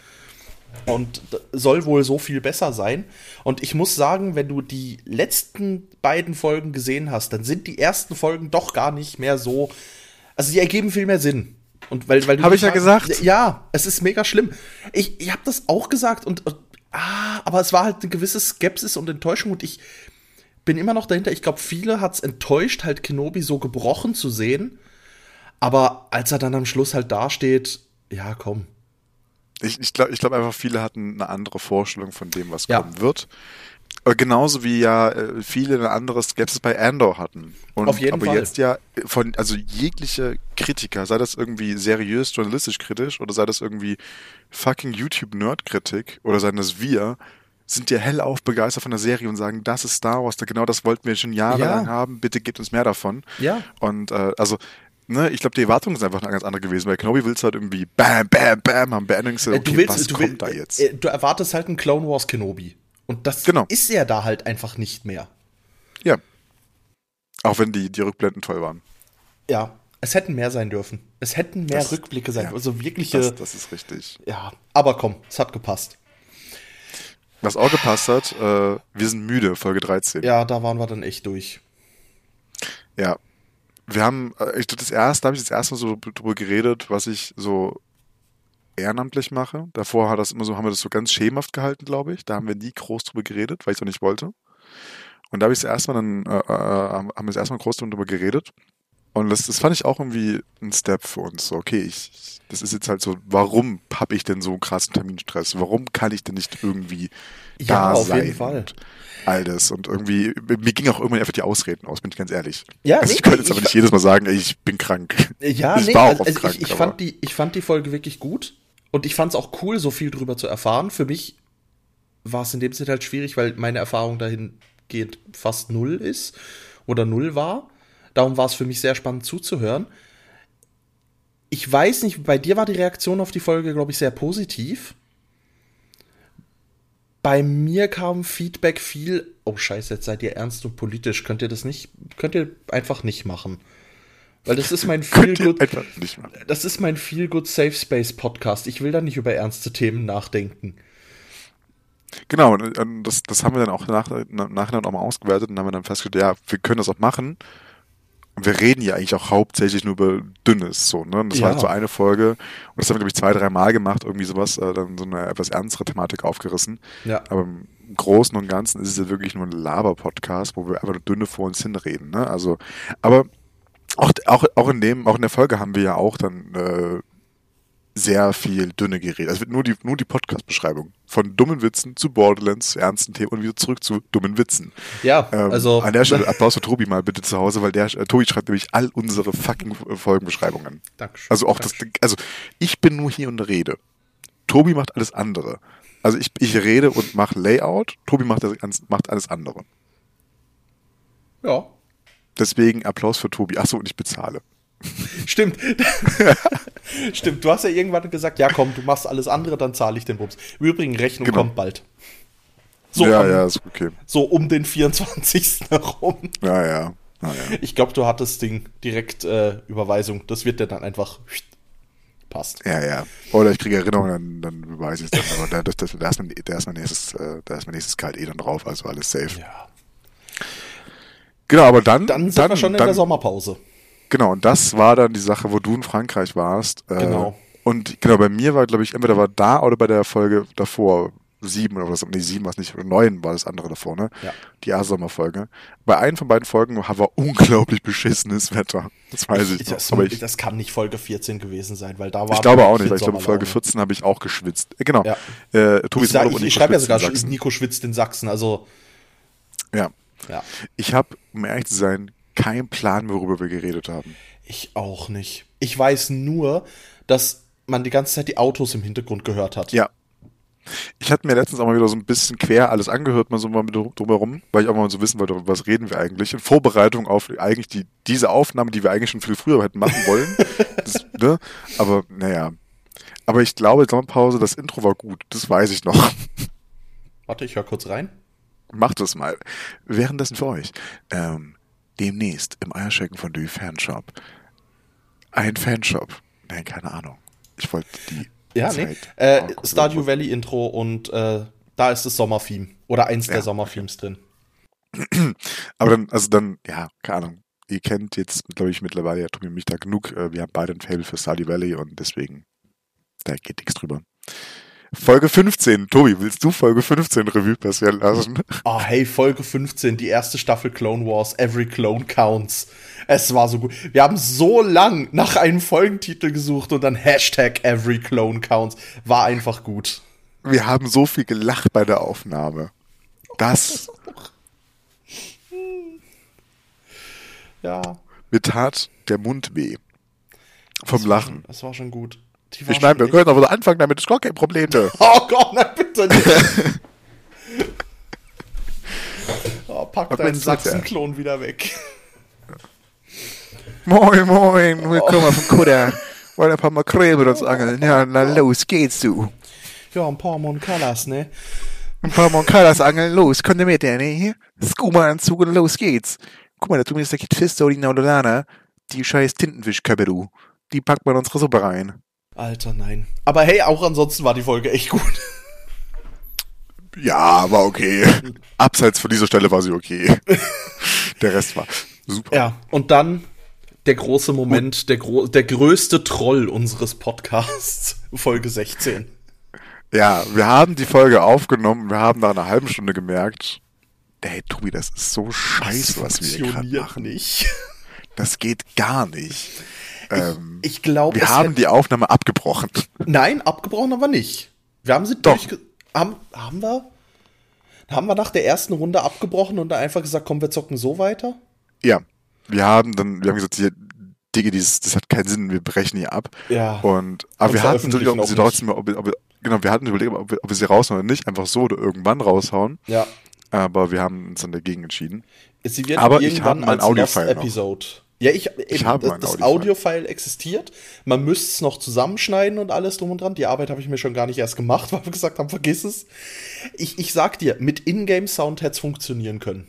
Und soll wohl so viel besser sein. Und ich muss sagen, wenn du die letzten beiden Folgen gesehen hast, dann sind die ersten Folgen doch gar nicht mehr so. Also die ergeben viel mehr Sinn. Und weil, weil du Hab ich ja gesagt. Ja, es ist mega schlimm. Ich, ich habe das auch gesagt und, und ah, aber es war halt eine gewisse Skepsis und Enttäuschung und ich bin immer noch dahinter. Ich glaube, viele hat's enttäuscht, halt Kenobi so gebrochen zu sehen. Aber als er dann am Schluss halt dasteht, ja, komm. Ich, ich glaube ich glaub einfach, viele hatten eine andere Vorstellung von dem, was Ja. kommen wird. Aber genauso wie ja äh, viele eine andere Skepsis bei Andor hatten. Und, Auf jeden aber Fall. jetzt ja von, also jegliche Kritiker, sei das irgendwie seriös, journalistisch kritisch oder sei das irgendwie fucking YouTube-Nerd-Kritik oder seien das wir, sind ja hellauf begeistert von der Serie und sagen, das ist Star Wars, genau das wollten wir schon jahrelang Ja. haben, bitte gebt uns mehr davon. Ja. Und äh, also, ne, ich glaube, die Erwartung ist einfach eine ganz andere gewesen. Bei Kenobi willst halt irgendwie bam, bam, bam haben Beendung so, Äh, okay, du willst, was du, kommt will- da jetzt? äh, du erwartest halt einen Clone Wars Kenobi. Und das Genau. ist er da halt einfach nicht mehr. ja. Auch wenn die, die Rückblenden toll waren. Ja, es hätten mehr sein dürfen. Es hätten mehr Das- Rückblicke sein ja. Also wirkliche. Das, das ist richtig. ja, aber komm, es hat gepasst. Was auch gepasst hat, äh, wir sind müde, Folge 13. Ja, da waren wir dann echt durch. Ja. Wir haben, äh, ich das erste, da habe ich das erste Mal so drüber geredet, was ich so ehrenamtlich mache. Davor hat das immer so, haben wir das so ganz schemenhaft gehalten, glaube ich. Da haben wir nie groß drüber geredet, weil ich es auch nicht wollte. Und da habe ich das erste Mal dann, äh, äh, haben wir das erste Mal groß drüber geredet. Und das, das fand ich auch irgendwie ein Step für uns. So, okay, ich, ich- das ist jetzt halt so, warum habe ich denn so einen krassen Terminstress? Warum kann ich denn nicht irgendwie Ja, da auf sein? jeden Fall. Und all das. Und irgendwie, mir ging auch irgendwann einfach die Ausreden aus, bin ich ganz ehrlich. Ja, also nee, ich könnte jetzt aber nicht jedes Mal sagen, ich bin krank. Ja, ich nee, war auch also, krank. ich, ich, fand die, ich fand die Folge wirklich gut. Und ich fand es auch cool, so viel drüber zu erfahren. Für mich war es in dem Sinne halt schwierig, weil meine Erfahrung dahingehend fast null ist oder null war. Darum war es für mich sehr spannend zuzuhören. Ich weiß nicht, bei dir war die Reaktion auf die Folge, glaube ich, sehr positiv. Bei mir kam Feedback viel, oh scheiße, jetzt seid ihr ernst und politisch. Könnt ihr das nicht, könnt ihr einfach nicht machen. Weil das ist mein nicht machen. das ist mein Feel-Good Safe Space Podcast. Ich will da nicht über ernste Themen nachdenken. Genau, und und das, das haben wir dann auch nach, im Nachhinein auch mal ausgewertet und haben dann festgestellt, ja, wir können das auch machen. Wir reden ja eigentlich auch hauptsächlich nur über Dünnes, so, ne? Und das war Ja. halt so eine Folge. Und das haben wir, glaube ich, zwei, drei Mal gemacht, irgendwie sowas, äh, dann so eine etwas ernstere Thematik aufgerissen. Ja. Aber im Großen und Ganzen ist es ja wirklich nur ein Laber-Podcast, wo wir einfach nur dünne vor uns hinreden, ne? Also, aber auch, auch, auch in dem, auch in der Folge haben wir ja auch dann, äh, sehr viel dünne geredet. Also wird nur die, nur die Podcast-Beschreibung. Von dummen Witzen zu Borderlands, zu ernsten Themen und wieder zurück zu dummen Witzen. Ja, Ähm, also. An der Stelle Applaus für Tobi mal bitte zu Hause, weil der, äh, Tobi schreibt nämlich all unsere fucking Folgenbeschreibungen. Dankeschön. Also auch das, also ich bin nur hier und rede. Tobi macht alles andere. Also ich, ich rede und mache Layout, Tobi macht, das, macht alles andere. Ja. Deswegen Applaus für Tobi. Achso, und ich bezahle. Stimmt. Stimmt. Du hast ja irgendwann gesagt, ja komm, du machst alles andere, dann zahle ich den Bums. Im Übrigen, Rechnung Genau. kommt bald. So, ja, am- ja, ist okay. so um den 24. herum. Ja, ja. ja, ja. Ich glaube, du hattest Ding direkt äh, Überweisung. Das wird dir dann einfach passt. Ja, ja. Oder ich kriege Erinnerungen, dann, dann beweise ich es dann. Aber da, das, das, da, ist mein, da, ist mein nächstes, äh, da ist mein nächstes Kalt eh dann drauf, also alles safe. Ja. Genau, aber dann. Dann sind wir schon in dann, der Sommerpause. Genau, und das war dann die Sache, wo du in Frankreich warst. Äh, Genau. Und genau, bei mir war, glaube ich, entweder war da oder bei der Folge davor. Sieben oder was, nee, sieben war es nicht, oder neun war das andere davor, ne? Ja. Die A-Sommerfolge. Bei einer von beiden Folgen war unglaublich beschissenes Wetter. Das weiß ich, noch. das, Aber ich, das kann nicht Folge 14 gewesen sein, weil da war ich glaube auch nicht, weil ich glaube, Folge Sommerlaune. 14 habe ich auch geschwitzt. Äh, Genau. Ja. Äh, Tobi Ich, sag- ich, ich schreibe ja sogar. Nico schwitzt in Sachsen, also Ja. ja. Ich habe, um ehrlich zu sein, keinen Plan, worüber wir geredet haben. Ich auch nicht. Ich weiß nur, dass man die ganze Zeit die Autos im Hintergrund gehört hat. Ja. Ich hatte mir letztens auch mal wieder so ein bisschen quer alles angehört, mal so mal drumherum, weil ich auch mal so wissen wollte, was reden wir eigentlich. In Vorbereitung auf eigentlich die, diese Aufnahme, die wir eigentlich schon viel früher hätten machen wollen. das, ne? Aber naja. Aber ich glaube, Sommerpause, das Intro war gut. Das weiß ich noch. Warte, ich höre kurz rein. Macht das mal. Währenddessen für euch. Ähm, demnächst im Eierschecken von Dü Fanshop. Ein Fanshop. Nein, keine Ahnung. Ich wollte die Ja, Zeit nee. Äh, Stardew. Valley Intro und äh, da ist das Sommertheme. Oder eins der Ja, Sommerthemes drin. Aber dann, also dann, ja, keine Ahnung. Ihr kennt jetzt, glaube ich, mittlerweile ja Tobi mich da genug. Äh, Wir haben beide ein Fable für Stardew Valley und deswegen, da geht nichts drüber. Folge 15. Tobi, willst du Folge 15 Revue passieren lassen? Oh, hey, Folge 15, die erste Staffel Clone Wars, Every Clone Counts. Es war so gut. Wir haben so lang nach einem Folgentitel gesucht und dann Hashtag Every Clone Counts. War einfach gut. Wir haben so viel gelacht bei der Aufnahme. Das, Ja. mir tat der Mund weh. Vom Lachen. Das war schon gut. Ich meine, wir können aber so anfangen damit, ist gar kein Problem. Ne? Oh Gott, nein, bitte nicht. oh, pack Was deinen? Sachsen-Klon wieder weg. Moin, moin, willkommen vom Kutter. Wollen ein paar Makrelen mit uns angeln? Ja, na los geht's, du. Ja, ein paar Moncalas, ne? Ein paar Moncalas angeln, los, könnt ihr mit, ne? Scuba-Anzug und los geht's. Guck mal, da tun wir jetzt der Fisto, die Naudolana, die scheiß Tintenfischköppe, du. Die packt man in unsere Suppe rein. Alter, nein. Aber hey, auch ansonsten war die Folge echt gut. Ja, war okay. Abseits von dieser Stelle war sie okay. Der Rest war super. Ja, und dann der große Moment, der, gro der größte Troll unseres Podcasts, Folge 16. Ja, wir haben die Folge aufgenommen, wir haben nach einer halben Stunde gemerkt, ey, Tobi, das ist so scheiße, was wir hier gerade machen. nicht. Das geht gar nicht. Ähm, Ich glaube, wir haben die Aufnahme abgebrochen. Nein, abgebrochen haben wir nicht. Wir haben sie Doch. durchge... Haben, haben wir? Haben wir nach der ersten Runde abgebrochen und dann einfach gesagt, komm, wir zocken so weiter? Ja, wir haben dann, wir haben gesagt, hier, Dinge, dieses, das hat keinen Sinn, wir brechen hier ab. Ja. Und, aber Und wir hatten so, veröffentlichen ob sie auch trotzdem, ob wir, ob genau, wir hatten überlegt, ob wir, ob wir sie raushauen oder nicht, einfach so oder irgendwann raushauen. Ja. Aber wir haben uns dann dagegen entschieden. Sie wird Aber ich irgendwann habe mein Audiofile noch. Ja, ich, eben, habe das, das Audiofile. Audiofile existiert. Man müsste es noch zusammenschneiden und alles drum und dran. Die Arbeit habe ich mir schon gar nicht erst gemacht, weil wir gesagt haben, vergiss es. Ich, ich sag dir, mit Ingame-Sound hätte es funktionieren können.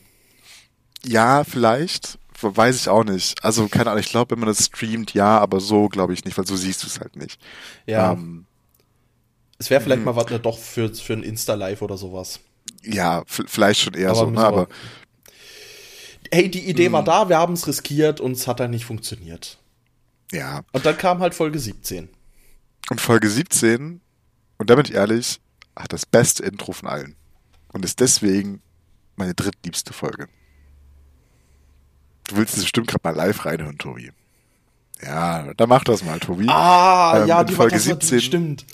Ja, vielleicht. Weiß ich auch nicht. Also, keine Ahnung, ich glaube, wenn man das streamt, ja, aber so glaube ich nicht, weil so siehst du es halt nicht. Ja. Ähm, es wäre Mhm. vielleicht mal was ne, doch für, für ein Insta-Live oder sowas. ja, vielleicht schon eher Aber so, ne? Aber Hey, die Idee Mhm. war da, wir haben es riskiert und es hat dann nicht funktioniert. ja. Und dann kam halt Folge 17. Und Folge 17, und da bin ich ehrlich, hat das beste Intro von allen. Und ist deswegen meine drittliebste Folge. Du willst es bestimmt gerade mal live reinhören, Tobi. Ja, dann mach das mal, Tobi. Ah, Ähm, ja, die Folge war das 17. stimmt.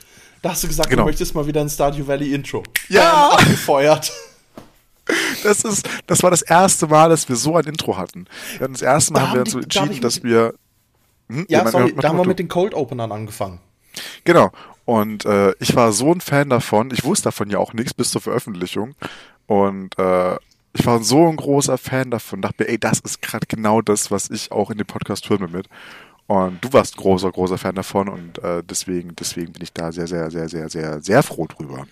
Da hast du gesagt, Genau. du möchtest mal wieder ein Stardew Valley Intro. Ja. Ähm, abgefeuert. Das ist, das war das erste Mal, dass wir so ein Intro hatten. Wir hatten das erste Mal Da haben wir uns entschieden, dass wir. Hm? Ja, man- sorry, da haben wir mit den Cold Openern angefangen. Genau. Und äh, ich war so ein Fan davon. Ich wusste davon ja auch nichts bis zur Veröffentlichung. Und äh, ich war so ein großer Fan davon. Dachte mir, ey, das ist gerade genau das, was ich auch in dem Podcast will mit. Und du warst großer, großer Fan davon und äh, deswegen, deswegen bin ich da sehr, sehr, sehr, sehr, sehr, sehr froh drüber.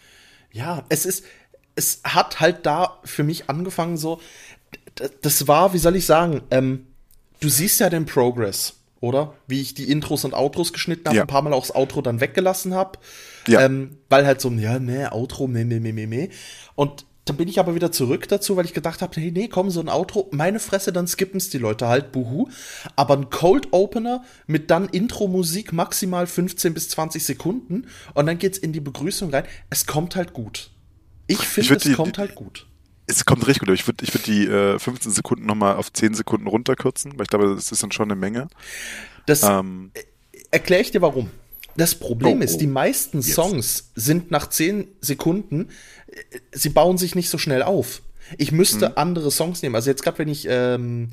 Ja, es ist, es hat halt da für mich angefangen so, das war, wie soll ich sagen, ähm, du siehst ja den Progress, oder? Wie ich die Intros und Outros geschnitten habe, Ja. ein paar Mal auch das Outro dann weggelassen habe. Ja. Ähm, weil halt so, ja, ne, Outro, me, me, me, me, me. Und dann bin ich aber wieder zurück dazu, weil ich gedacht habe, hey, nee, komm, so ein Outro, meine Fresse, dann skippen's die Leute halt, buhu. Aber ein Cold Opener mit dann Intro-Musik maximal 15 bis 20 Sekunden und dann geht's in die Begrüßung rein. Es kommt halt gut. Ich finde, es die- kommt halt gut. Es kommt richtig gut. aber Ich würde ich würd die äh, 15 Sekunden nochmal auf 10 Sekunden runterkürzen, weil ich glaube, das ist dann schon eine Menge. Das Ähm, erkläre ich dir warum. Das Problem Oh, ist, oh. die meisten Jetzt. Songs sind nach 10 Sekunden, äh, sie bauen sich nicht so schnell auf. Ich müsste Mhm. andere Songs nehmen. Also jetzt gerade, wenn ich ähm,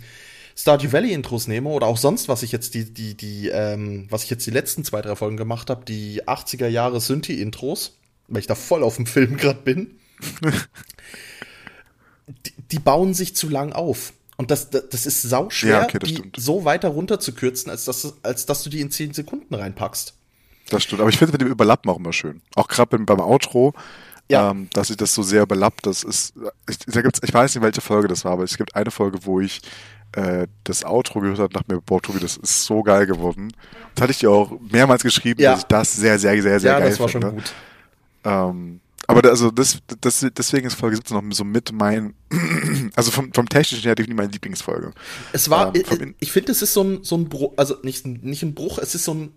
Stardew Valley Intros nehme oder auch sonst, was ich jetzt die, die, die, ähm, was ich jetzt die letzten zwei, drei Folgen gemacht habe, die 80er Jahre Synthi-Intros, weil ich da voll auf dem Film gerade bin, die, die bauen sich zu lang auf. Und das, das, das ist sauschwer, Ja, okay, das die stimmt. so weiter runter zu kürzen, als dass, als dass du die in 10 Sekunden reinpackst. Das stimmt. Aber ich finde mit dem Überlappen auch immer schön. Auch gerade beim, beim Outro, Ja. ähm, dass sich das so sehr überlappt. Das ist, ich, da gibt's, ich weiß nicht, welche Folge das war, aber es gibt eine Folge, wo ich äh, das Outro gehört habe und dachte mir, boah, Tobi, das ist so geil geworden. Das hatte ich dir auch mehrmals geschrieben, Ja. dass ich das sehr, sehr, sehr, sehr ja, geil das war finde. schon gut. Ähm, aber da, also das, das, deswegen ist Folge 17 noch so mit mein, also vom, vom technischen her definitiv meine Lieblingsfolge. Es war, Ähm, ich, In- ich finde, es ist so ein, so ein Bruch, also nicht, ein- nicht ein Bruch, es ist so ein,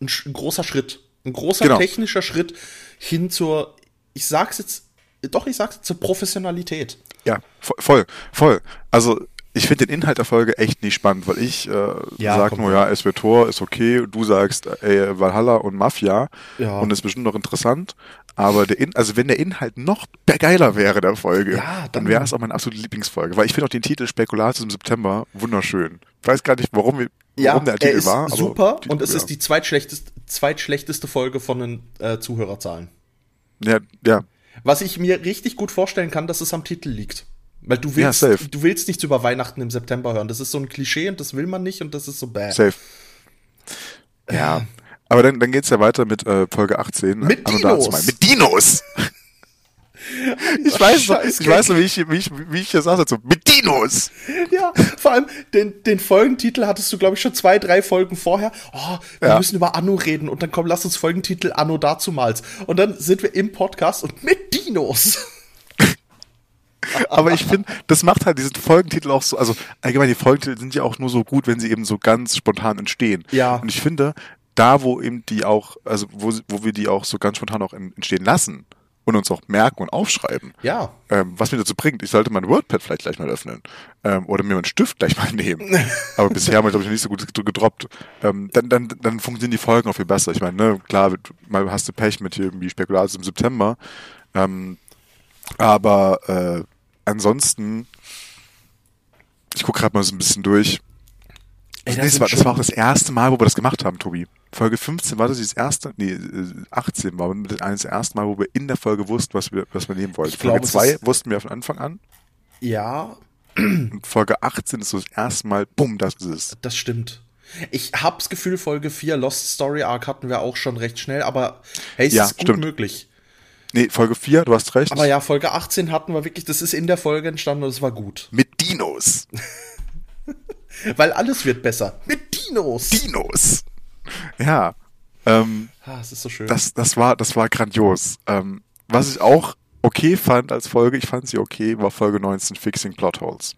ein, ein großer Schritt. Ein großer Genau. technischer Schritt hin zur, ich sag's jetzt, doch, ich sag's zur Professionalität. Ja, vo- voll, voll. Also ich finde den Inhalt der Folge echt nicht spannend, weil ich äh, Ja, sag komm. nur, ja, SWTOR ist okay, du sagst ey, Valhalla und Mafia Ja. und ist bestimmt noch interessant, aber der In also wenn der Inhalt noch geiler wäre der Folge, Ja, dann, dann- wäre es auch meine absolute Lieblingsfolge, weil ich finde auch den Titel Spekulatius im September wunderschön. Ich weiß gar nicht, warum, warum der er Titel ist war, super Titel, und es ja. ist die zweitschlechteste, zweitschlechteste Folge von den äh, Zuhörerzahlen. ja, ja, Was ich mir richtig gut vorstellen kann, dass es am Titel liegt. Weil du Ja, willst, safe. du willst nichts über Weihnachten im September hören. Das ist so ein Klischee und das will man nicht und das ist so bäh. safe. Ja. Aber dann, dann geht's ja weiter mit äh, Folge 18. Mit Dinos. Mit Dinos! ich weiß noch, ich weiß noch, wie ich, wie ich, wie ich das sagte, so, mit Dinos! Ja, vor allem den, den Folgentitel hattest du, glaube ich, schon zwei, drei Folgen vorher. Oh, wir Ja. müssen über Anno reden und dann komm, lass uns Folgentitel Anno dazumals. Und dann sind wir im Podcast und mit Dinos. Aber ich finde, das macht halt diesen Folgentitel auch so, also allgemein die Folgentitel sind ja auch nur so gut, wenn sie eben so ganz spontan entstehen. Ja. Und ich finde, da wo eben die auch, also wo, wo wir die auch so ganz spontan auch en- entstehen lassen und uns auch merken und aufschreiben, Ja. ähm, was mir dazu bringt, ich sollte mein WordPad vielleicht gleich mal öffnen ähm, oder mir meinen Stift gleich mal nehmen. Aber bisher haben wir, glaube ich, noch nicht so gut ged- gedroppt. Ähm, dann, dann, dann funktionieren die Folgen auch viel besser. Ich meine, ne, klar, mal hast du Pech mit hier irgendwie Spekulatius im September, ähm, aber äh, ansonsten, ich gucke gerade mal so ein bisschen durch. Ey, nee, das, sind war, das war auch das erste Mal, wo wir das gemacht haben, Tobi. Folge 15 war das das erste, nee, äh, 18 war das eines der ersten Mal, wo wir in der Folge wussten, was wir, was wir nehmen wollten. Ich Folge es 2 ist- wussten wir von Anfang an. Ja, Und Folge 18 ist so das erste Mal, bumm, das ist es. das stimmt. Ich hab's Gefühl, Folge 4, Lost Story Arc hatten wir auch schon recht schnell, aber hey, es Ja, ist gut stimmt. möglich. Nee, Folge 4, du hast recht. Aber ja, Folge 18 hatten wir wirklich, das ist in der Folge entstanden und es war gut. Mit Dinos. Weil alles wird besser. Mit Dinos. Dinos. Ja. Ähm, ah, es ist so schön. das, das war, das war grandios. Ähm, was ich auch okay fand als Folge, ich fand sie okay, war Folge 19 Fixing Plotholes.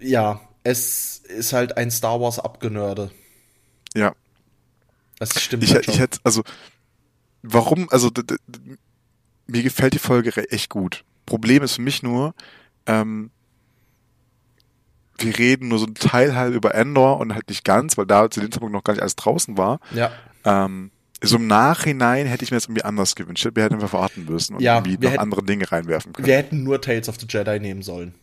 ja, es ist halt ein Star Wars Abgenörde. Ja. Das stimmt Ich, halt schon. ich hätte, also, warum, also, mir gefällt die Folge echt gut. Problem ist für mich nur, ähm, wir reden nur so ein Teil halt über Endor und halt nicht ganz, weil da zu dem Zeitpunkt noch gar nicht alles draußen war. Ja. Ähm, so im Nachhinein hätte ich mir das irgendwie anders gewünscht. Wir hätten einfach warten müssen und Ja, irgendwie noch hätten- andere Dinge reinwerfen können. Wir hätten nur Tales of the Jedi nehmen sollen.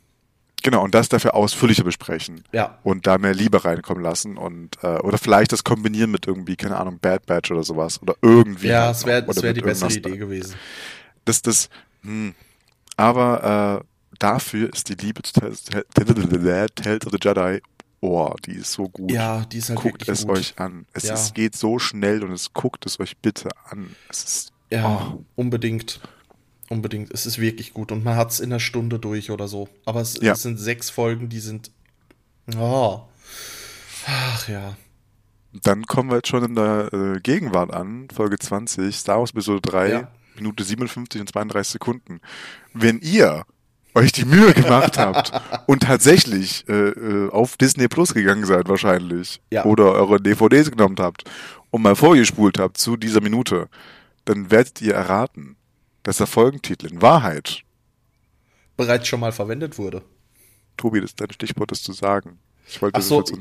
Genau, und das dafür ausführlicher besprechen. Ja. Und da mehr Liebe reinkommen lassen und äh, oder vielleicht das kombinieren mit irgendwie, keine Ahnung, Bad Batch oder sowas. Oder irgendwie. Ja, halt es wäre wär die bessere Idee gewesen. Das, das, hm. Aber äh, dafür ist die Liebe zu Tales, of the Jedi, oh, die ist so gut. Ja, die ist halt Guckt es gut. euch an. Es Ja. ist, geht so schnell und es guckt es euch bitte an. Es ist, Ja, oh, unbedingt. Unbedingt. Es ist wirklich gut. Und man hat es in einer Stunde durch oder so. Aber es, Ja. es sind sechs Folgen, die sind. Oh. Ach ja. Dann kommen wir jetzt schon in der äh, Gegenwart an, Folge 20, Star Wars Episode 3, Ja. Minute 57 und 32 Sekunden. Wenn ihr euch die Mühe gemacht habt und tatsächlich äh, äh, auf Disney Plus gegangen seid wahrscheinlich Ja. oder eure DVDs genommen habt und mal vorgespult habt zu dieser Minute, dann werdet ihr erraten, dass der Folgentitel in Wahrheit, Bereits schon mal verwendet wurde. Tobi, das ist dein Stichwort, das zu sagen. Ich wollte Ach so. jetzt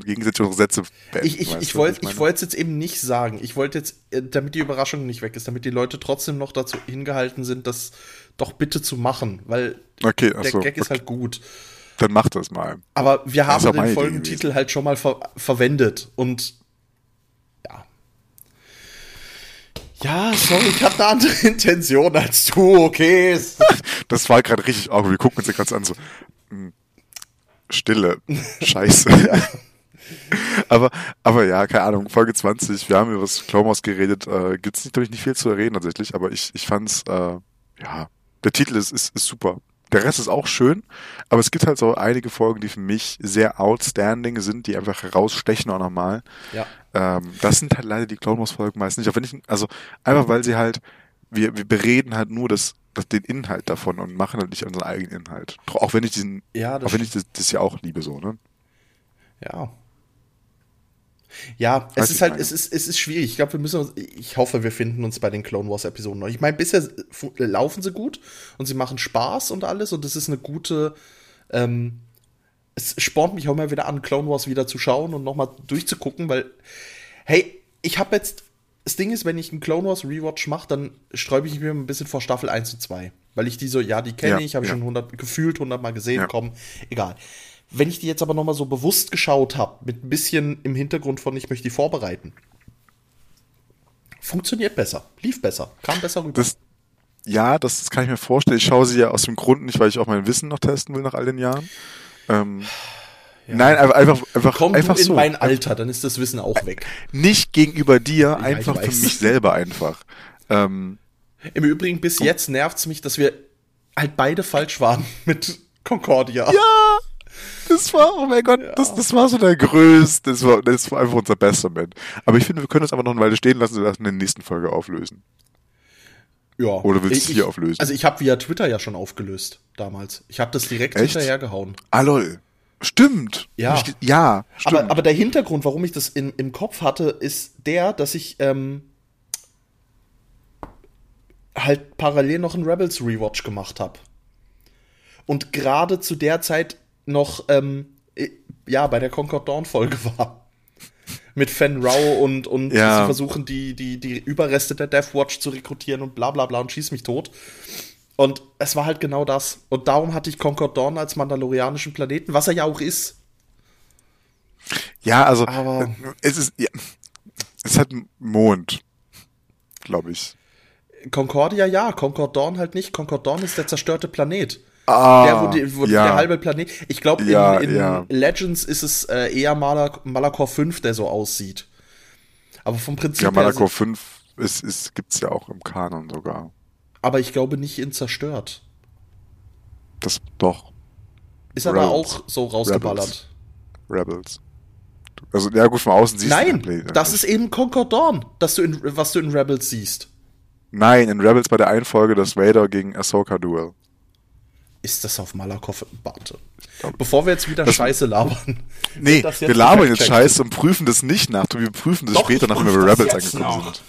unsere Sätze beenden. Ich, ich, ich wollte ich es jetzt eben nicht sagen. Ich wollte jetzt, äh, damit die Überraschung nicht weg ist, damit die Leute trotzdem noch dazu hingehalten sind, das doch bitte zu machen, weil Okay, der achso, Gag ist okay. halt gut. dann macht das mal. Aber wir ist haben den Folgentitel halt schon mal ver verwendet und ja. Ja, sorry, ich hatte eine andere Intention als du, okay. Das war gerade richtig auch. Wir gucken uns ja gerade an so. hm, Stille. Scheiße. aber, aber ja, keine Ahnung, Folge 20, wir haben über das Clone Wars geredet, äh, gibt's nicht, glaube ich, nicht viel zu reden tatsächlich, aber ich, ich fand's, äh, ja, der Titel ist, ist, ist super. Der Rest ist auch schön, aber es gibt halt so einige Folgen, die für mich sehr outstanding sind, die einfach herausstechen auch nochmal. Ja. Ähm, das sind halt leider die Clone Wars Folgen meist nicht. Auch wenn ich, also einfach weil sie halt, wir, wir bereden halt nur das, das, den Inhalt davon und machen halt nicht unseren eigenen Inhalt. Auch wenn ich diesen, Ja, auch wenn ich das, das ja auch liebe so, ne? Ja. Ja, es Weiß ist halt, meine. es ist, es ist schwierig. Ich glaube, wir müssen uns, ich hoffe, wir finden uns bei den Clone Wars Episoden noch. Ich meine, bisher laufen sie gut und sie machen Spaß und alles und das ist eine gute, ähm, es spornt mich auch immer wieder an, Clone Wars wieder zu schauen und nochmal durchzugucken, weil, hey, ich habe jetzt, das Ding ist, wenn ich einen Clone Wars Rewatch mache, dann sträube ich mich ein bisschen vor Staffel 1 und 2. Weil ich die so, ja, die kenne Ja, ich, habe ich ja. schon 100, gefühlt 100 Mal gesehen, Ja. komm, egal. Wenn ich die jetzt aber nochmal so bewusst geschaut habe, mit ein bisschen im Hintergrund von, ich möchte die vorbereiten, funktioniert besser, lief besser, kam besser rüber. Das, ja, das kann ich mir vorstellen. Ich schaue sie ja aus dem Grund nicht, weil ich auch mein Wissen noch testen will nach all den Jahren. Ähm, Nein, einfach, einfach, einfach, Komm einfach du in so. mein Alter, dann ist das Wissen auch weg. Nicht gegenüber dir, ich einfach für mich selber einfach. Ähm, Im Übrigen, bis jetzt nervt's mich, dass wir halt beide falsch waren mit Concordia. Ja, das war, oh mein Gott, das, das war so der größte, das war, das war einfach unser bester Moment. Aber ich finde, wir können uns einfach noch eine Weile stehen lassen und das in der nächsten Folge auflösen. Ja. Oder willst du es hier auflösen? Also ich habe via Twitter ja schon aufgelöst damals. Ich habe das direkt Echt? hinterhergehauen. Ah, lol. Stimmt. Ja. Ich, ja, stimmt. Aber, aber der Hintergrund, warum ich das in, im Kopf hatte, ist der, dass ich ähm, halt parallel noch einen Rebels Rewatch gemacht habe. Und gerade zu der Zeit noch ähm, äh, ja bei der Concord Dawn Folge war. Mit Fen Rao und, und Ja. sie versuchen die, die, die Überreste der Death Watch zu rekrutieren und bla bla bla und schieß mich tot. Und es war halt genau das. Und darum hatte ich Concord Dawn als mandalorianischen Planeten, was er ja auch ist. ja, also, Aber- es ist, ja, es hat einen Mond, glaube ich. Concordia ja, Concord Dawn halt nicht. Concord Dawn ist der zerstörte Planet. Ah, der, wo, die, wo ja. der halbe Planet. Ich glaube, in, Ja, in ja. Legends ist es äh, eher Malak Malakor 5, der so aussieht. Aber vom Prinzip Ja, her. Malakor 5 ist, ist, gibt's ja auch im Kanon sogar. Aber ich glaube nicht in zerstört. Das, doch, Ist aber Rebels. auch so rausgeballert. Rebels. Also, ja, gut, von außen siehst du Nein, den Blade das ist eben Concord Dawn, dass du in, was du in Rebels siehst. Nein, in Rebels bei der einen Folge das Vader gegen Ahsoka Duel. Ist das auf Malakov? Warte. Bevor wir jetzt wieder Das- Scheiße labern. Nee, wir labern jetzt. Scheiße und prüfen das nicht nach. Wir prüfen das Doch, später, nachdem wir Rebels angekommen sind.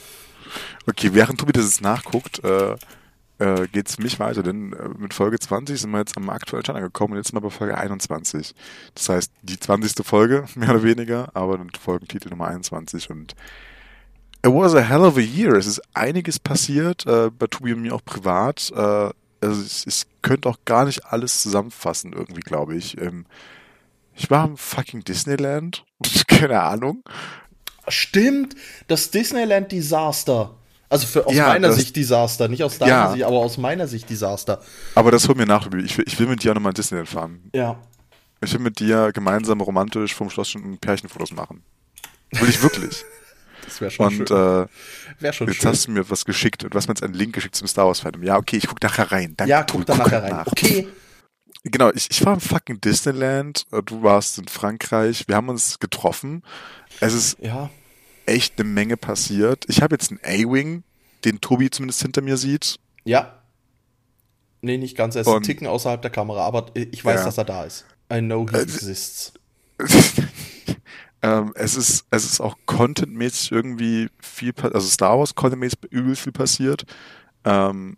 Okay, während Tobi das jetzt nachguckt, äh, äh, geht es für mich weiter, denn äh, mit Folge 20 sind wir jetzt am aktuellen Stand angekommen und jetzt sind wir bei Folge 21. Das heißt, die 20. Folge, mehr oder weniger, aber den Folgentitel Nummer 21 und It was a hell of a year. Es ist einiges passiert, äh, bei Tobi und mir auch privat. Äh, also ich, ich könnte auch gar nicht alles zusammenfassen, irgendwie, glaube ich. Ähm, ich war im fucking Disneyland. Keine Ahnung. Stimmt, das Disneyland Desaster. Also für, aus Ja, meiner das- Sicht Desaster, nicht aus deiner Ja. Sicht, aber aus meiner Sicht Desaster. Aber das hol mir nach. Ich will, ich will mit dir nochmal in Disneyland fahren. Ja. Ich will mit dir gemeinsam romantisch vom Schloss schon Pärchenfotos machen. Will ich wirklich. Das wäre schon Und schön. äh, Wäre schon jetzt schön. hast du mir was geschickt und du hast mir jetzt einen Link geschickt zum Star Wars Fandom. Ja, okay, ich guck nachher rein. Danke, ja, guck da nachher rein. Okay. Genau, ich, ich war im fucking Disneyland, äh, du warst in Frankreich, wir haben uns getroffen. Es ist Ja. echt eine Menge passiert. Ich habe jetzt einen A-Wing, den Tobi zumindest hinter mir sieht. Ja. Nee, nicht ganz. Er ist ein Ticken außerhalb der Kamera, aber ich weiß, Ja. dass er da ist. I know he Äh, exists. ähm, es ist es ist auch contentmäßig irgendwie viel, also Star Wars contentmäßig übel viel passiert. Ähm,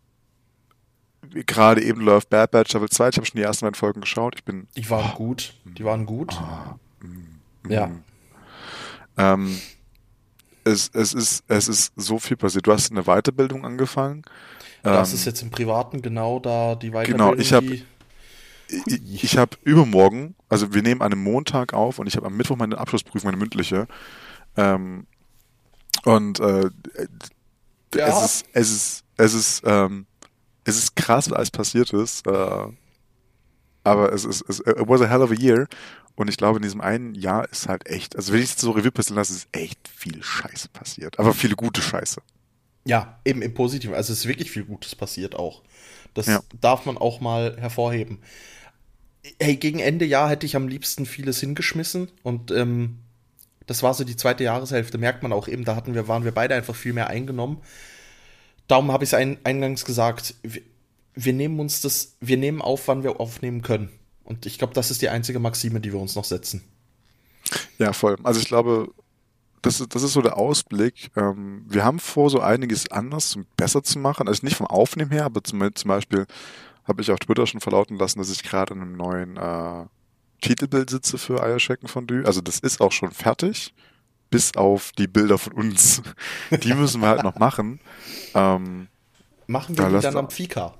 gerade eben läuft Bad Batch Staffel 2, ich habe schon die ersten beiden Folgen geschaut. Ich bin Die waren gut. Die waren gut. Ah, Ja. Ähm, es, es, ist, es ist so viel passiert. Du hast eine Weiterbildung angefangen. Das Ähm, ist jetzt im Privaten genau da die Weiterbildung. Genau, ich hab- die, ich, ich habe übermorgen, also wir nehmen an einem Montag auf und ich habe am Mittwoch meine Abschlussprüfung, meine mündliche. Ähm, und äh, Ja. es ist, es ist, es ist, ähm, es ist krass, was alles passiert ist. Äh, aber es ist, es it was a hell of a year. Und ich glaube, in diesem einen Jahr ist halt echt, also wenn ich es so Revue passieren lasse, ist echt viel Scheiße passiert. Aber viele gute Scheiße. Ja, eben im Positiven. Also es ist wirklich viel Gutes passiert auch. Das Ja. darf man auch mal hervorheben. Hey, gegen Ende Jahr hätte ich am liebsten vieles hingeschmissen und ähm, das war so die zweite Jahreshälfte, merkt man auch eben, da hatten wir, waren wir beide einfach viel mehr eingenommen. Darum habe ich es ein, eingangs gesagt, wir, wir nehmen uns das, wir nehmen auf, wann wir aufnehmen können. Und ich glaube, das ist die einzige Maxime, die wir uns noch setzen. Ja, voll. Also ich glaube, das ist, das ist so der Ausblick. Ähm, wir haben vor, so einiges anders und besser zu machen. Also nicht vom Aufnehmen her, aber zum, zum Beispiel habe ich auf Twitter schon verlauten lassen, dass ich gerade an einem neuen äh, Titelbild sitze für Eierschecken Fondue. Also das ist auch schon fertig, bis auf die Bilder von uns. Die müssen wir halt noch machen. Ähm, Machen wir Da die dann am Fika.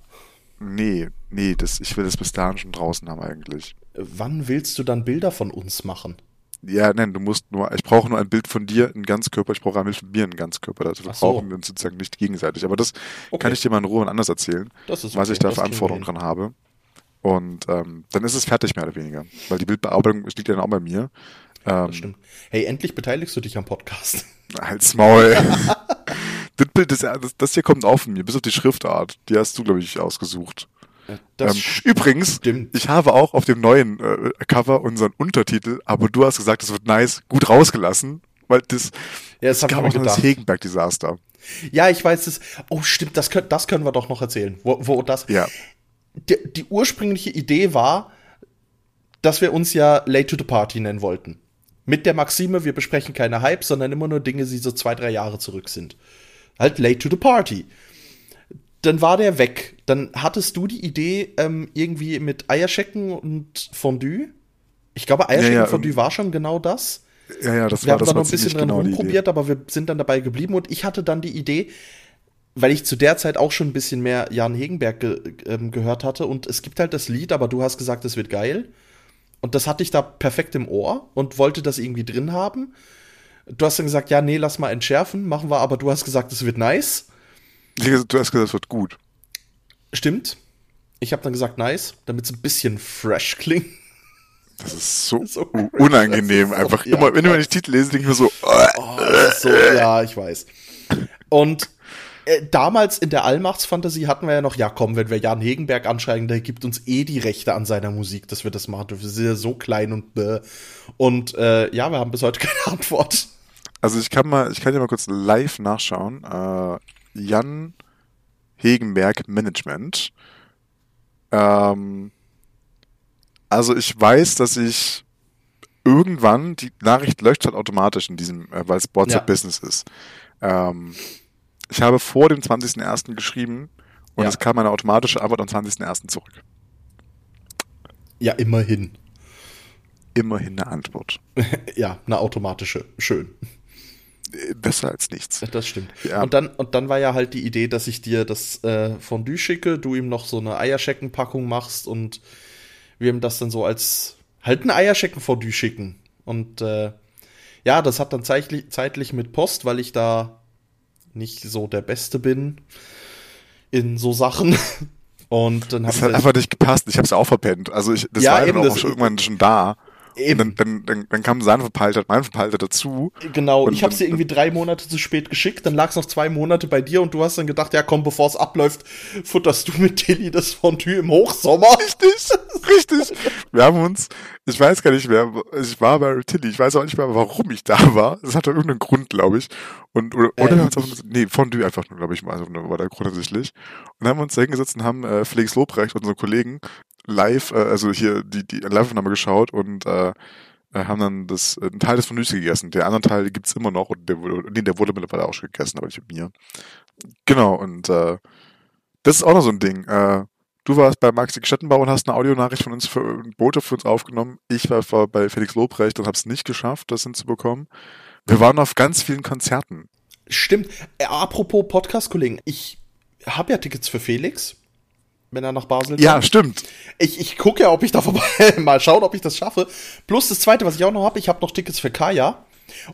nee, nee, das, ich will das bis dahin schon draußen haben eigentlich. Wann willst du dann Bilder von uns machen? Ja, nein, du musst nur, ich brauche nur ein Bild von dir in Ganzkörper, ich brauche ein Bild von mir in Ganzkörper. Also wir so. brauchen wir uns sozusagen nicht gegenseitig. Aber das Okay. kann ich dir mal in Ruhe und anders erzählen, Das ist was okay, ich da das für Anforderungen dran habe. Und ähm, dann ist es fertig, mehr oder weniger. Weil die Bildbearbeitung liegt ja dann auch bei mir. Ähm, Das stimmt. Hey, endlich beteiligst du dich am Podcast. Halt's Maul. das Bild, ist, ja- das, das hier kommt auch von mir, bis auf die Schriftart. Die hast du, glaube ich, ausgesucht. Das ähm, übrigens, stimmt. ich habe auch auf dem neuen äh, Cover unseren Untertitel, aber du hast gesagt, das wird nice, gut rausgelassen, weil das, Ja, das ich gab auch das. Hegenberg-Desaster. Ja, ich weiß es. Oh, stimmt, das, könnt, das können wir doch noch erzählen. Wo, wo das. Ja. Die, die ursprüngliche Idee war, dass wir uns ja Late to the Party nennen wollten. Mit der Maxime, wir besprechen keine Hype, sondern immer nur Dinge, die so zwei, drei Jahre zurück sind. Halt Late to the Party. Dann war der weg. Dann hattest du die Idee, ähm, irgendwie mit Eierschecken und Fondue. Ich glaube, Eierschecken Ja, ja, und Fondue war schon genau das. Ja, ja, das Wir war haben das da war noch ein bisschen dran genau rumprobiert, aber wir sind dann dabei geblieben und ich hatte dann die Idee, weil ich zu der Zeit auch schon ein bisschen mehr Jan Hegenberg ge ähm, gehört hatte und es gibt halt das Lied, aber du hast gesagt, es wird geil. Und das hatte ich da perfekt im Ohr und wollte das irgendwie drin haben. Du hast dann gesagt, ja, nee, lass mal entschärfen, machen wir, aber du hast gesagt, es wird nice. Du hast gesagt, das wird gut. Stimmt. Ich habe dann gesagt, nice, damit es ein bisschen fresh klingt. Das ist so, So unangenehm. Ist so- einfach ja, immer, wenn du krass. meine Titel lese, denke ich mir so, äh, Oh, so, ja, ich weiß. Und äh, damals in der Allmachtsfantasie hatten wir ja noch, ja komm, wenn wir Jan Hegenberg anschreiben, der gibt uns eh die Rechte an seiner Musik, dass wir das machen dürfen. Wir sind ja so klein und bäh. Und äh, ja, wir haben bis heute keine Antwort. Also ich kann mal, ich kann dir mal kurz live nachschauen. Äh, Jan Hegenberg Management. Ähm, also ich weiß, dass ich irgendwann die Nachricht löscht halt automatisch in diesem, äh, weil es WhatsApp Ja. Business ist. Ähm, ich habe vor dem 20.01. geschrieben Und Ja. es kam eine automatische Antwort am 20.01. zurück. Ja, immerhin. Immerhin eine Antwort. Ja, eine automatische. Schön. Besser als nichts. Das stimmt. Ja. Und, dann, und dann war ja halt die Idee, dass ich dir das äh, Fondue schicke, du ihm noch so eine Eierscheckenpackung machst und wir ihm das dann so als halt ein Eierschecken-Fondue schicken. Und äh, ja, das hat dann zeitlich, zeitlich mit Post, weil ich da nicht so der Beste bin in so Sachen. Und dann Das hat einfach nicht gepasst. Ich habe es auch verpennt. Also ich, das Ja, war eben, eben auch das- schon irgendwann schon da. Eben. Und dann, dann, dann, kam sein Verpeilter, mein Verpeilter dazu. Genau, Und- ich habe sie irgendwie drei Monate zu spät geschickt, dann lag es noch zwei Monate bei dir und du hast dann gedacht, ja komm, bevor es abläuft, futterst du mit Tilly das Fondue im Hochsommer. Richtig, richtig. Wir haben uns, ich weiß gar nicht mehr, ich war bei Tilly, ich weiß auch nicht mehr, warum ich da war. Das hatte irgendeinen Grund, glaube ich. Und, oder, oder Äh, haben uns auch, nee, Fondue einfach nur, glaube ich, mal, also, war der Grund offensichtlich. Und dann haben wir uns da hingesetzt und haben äh, Felix Lobrecht, unsere Kollegen, live, äh, also hier die, die Live-Aufnahme geschaut und äh, äh, haben dann das, äh, einen Teil des Menüs gegessen. Der andere Teil gibt's immer noch und der wurde, nee, der wurde mittlerweile auch schon gegessen, aber nicht mit mir. Genau, und äh, das ist auch noch so ein Ding. Äh, du warst bei Maxi Stettenbau und hast eine Audionachricht von uns für ein Bote für uns aufgenommen. Ich war, bei Felix Lobrecht und habe es nicht geschafft, das hinzubekommen. Wir waren auf ganz vielen Konzerten. Stimmt. Äh, apropos Podcast-Kollegen, ich habe ja Tickets für Felix, wenn er nach Basel kommt. Ja, stimmt. Ich, ich gucke ja, ob ich da vorbei, mal schauen, ob ich das schaffe. Plus das zweite, was ich auch noch habe, ich habe noch Tickets für Kaya.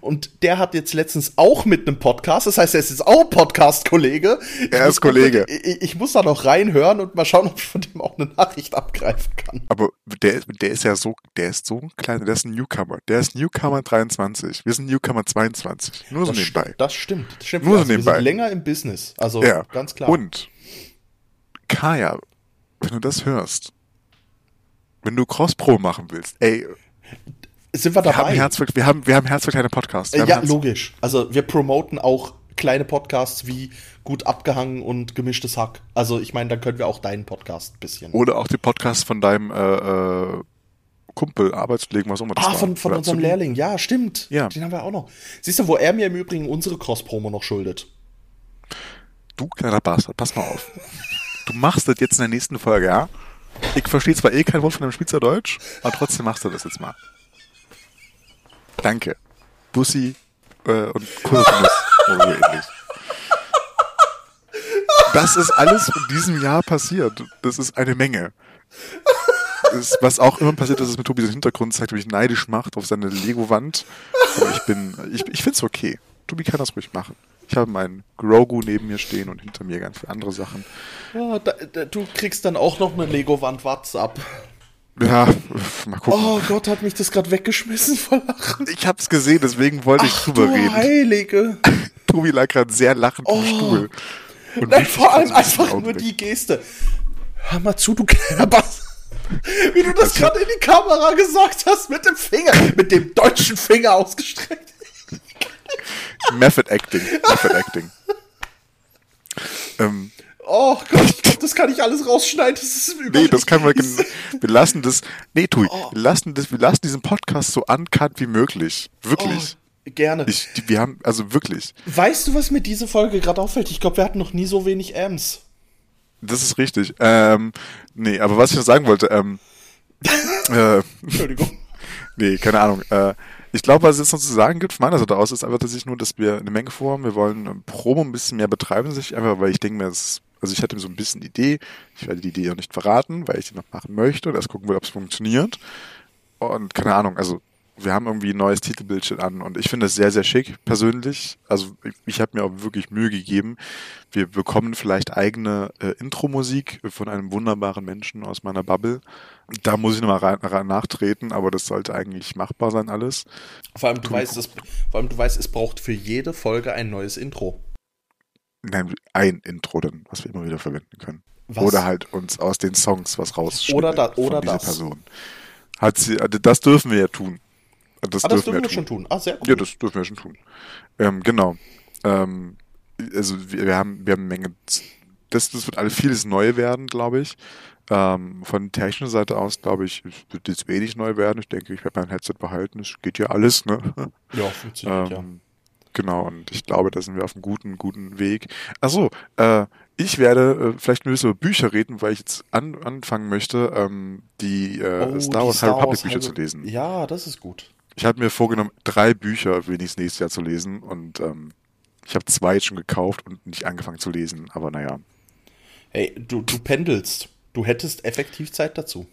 Und der hat jetzt letztens auch mit einem Podcast, das heißt, er ist jetzt auch Podcast-Kollege. Er ist Kollege. Ich, ich muss da noch reinhören und mal schauen, ob ich von dem auch eine Nachricht abgreifen kann. Aber der, der ist ja so, der ist so ein kleiner, der ist ein Newcomer. Der ist Newcomer 23. Wir sind Newcomer 22. Nur so Das, nebenbei. st- das stimmt. Das stimmt. Nur so Also wir nebenbei. sind länger im Business. Also Ja. ganz klar. Und Kaya, wenn du das hörst, wenn du Cross-Pro machen willst, ey, sind wir wir haben dabei? Herz wir haben, wir haben Herz für kleine Podcasts. Äh, ja, Herz- logisch. Also wir promoten auch kleine Podcasts wie gut abgehangen und gemischtes Hack. Also ich meine, dann können wir auch deinen Podcast ein bisschen. Oder auch die Podcasts von deinem äh, äh, Kumpel, Arbeitskollegen, was auch immer das Ah, war. von, von Oder unserem. Lehrling. Ja, stimmt. Ja. Den haben wir auch noch. Siehst du, wo er mir im Übrigen unsere Cross-Promo noch schuldet. Du kleiner Bastard, pass mal auf. Du machst das jetzt in der nächsten Folge, ja? Ich verstehe zwar eh kein Wort von deinem Schweizerdeutsch, aber trotzdem machst du das jetzt mal. Danke. Bussi äh, und Kursnuss oder so ähnlich. Das ist alles in diesem Jahr passiert. Das ist eine Menge. Das, was auch immer passiert, dass es mit Tobi den Hintergrund zeigt, wie mich neidisch macht auf seine Lego-Wand. Aber ich bin, ich, ich finde es okay. Tobi kann das ruhig machen. Ich habe meinen Grogu neben mir stehen und hinter mir ganz viele andere Sachen. Ja, da, da, du kriegst dann auch noch eine Lego-Wand WhatsApp. Ja, mal gucken. Oh Gott, hat mich das gerade weggeschmissen vor Lachen. Ich habe es gesehen, deswegen wollte ich drüber du reden. Heilige. Tobi lag gerade sehr lachend im Oh. Stuhl. Und Nein, vor allem einfach nur Augenblick. die Geste. Hör mal zu, du kleiner Bass. Wie du das gerade in die Kamera gesagt hast, mit dem Finger, mit dem deutschen Finger ausgestreckt. Method Acting. Method Acting. ähm, Oh Gott, das kann ich alles rausschneiden. Das ist nee, das kann man. Wir lassen das. Nee, Tui, Oh. wir lassen das, wir lassen diesen Podcast so uncut wie möglich. Wirklich. Oh, gerne. Ich, wir haben, also wirklich. weißt du, was mir diese Folge gerade auffällt? Ich glaube, wir hatten noch nie so wenig Ms. Das ist richtig. Ähm, nee, aber was ich noch sagen wollte, ähm, äh, Entschuldigung. Nee, keine Ahnung. Äh, ich glaube, was es jetzt noch zu sagen gibt von meiner Seite aus, ist einfach tatsächlich nur, dass wir eine Menge vorhaben. Wir wollen ähm, Promo ein bisschen mehr betreiben, sich einfach, weil ich denke mir, also ich hatte so ein bisschen Idee. Ich werde die Idee auch nicht verraten, weil ich die noch machen möchte und erst gucken will, ob es funktioniert. Und keine Ahnung, also wir haben irgendwie ein neues Titelbildchen an und ich finde es sehr, sehr schick, persönlich. Also ich, ich habe mir auch wirklich Mühe gegeben. Wir bekommen vielleicht eigene äh, Intro-Musik von einem wunderbaren Menschen aus meiner Bubble. Da muss ich nochmal nachtreten, aber das sollte eigentlich machbar sein alles. Vor allem, du weißt, es, vor allem, du weißt, es braucht für jede Folge ein neues Intro. Nein, ein Intro dann, was wir immer wieder verwenden können. Was? Oder halt uns aus den Songs was rausschneiden Oder da- oder von das. Person. Hat sie, äh, das dürfen wir ja tun. Das Ah, das dürfen wir, wir tun. schon tun. Ah, sehr gut. Ja, das dürfen wir schon tun. Ähm, genau. Ähm, also wir, wir haben wir haben eine Menge. Das, das wird alles vieles neu werden, glaube ich. Ähm, von technischer Seite aus, glaube ich, wird jetzt wenig neu werden. Ich denke, ich werde mein Headset behalten. Es geht ja alles, ne? Ja, funktioniert, ja. Ähm, Genau, und ich glaube, da sind wir auf einem guten, guten Weg. Achso, äh, ich werde äh, vielleicht ein bisschen über Bücher reden, weil ich jetzt an, anfangen möchte, ähm, die äh, Oh, Star Wars High Republic Bücher zu lesen. Ja, das ist gut. Ich hatte mir vorgenommen, drei Bücher wenigstens nächstes Jahr zu lesen und ähm, ich habe zwei jetzt schon gekauft und nicht angefangen zu lesen, aber naja. Hey, du, du pendelst. Du hättest effektiv Zeit dazu.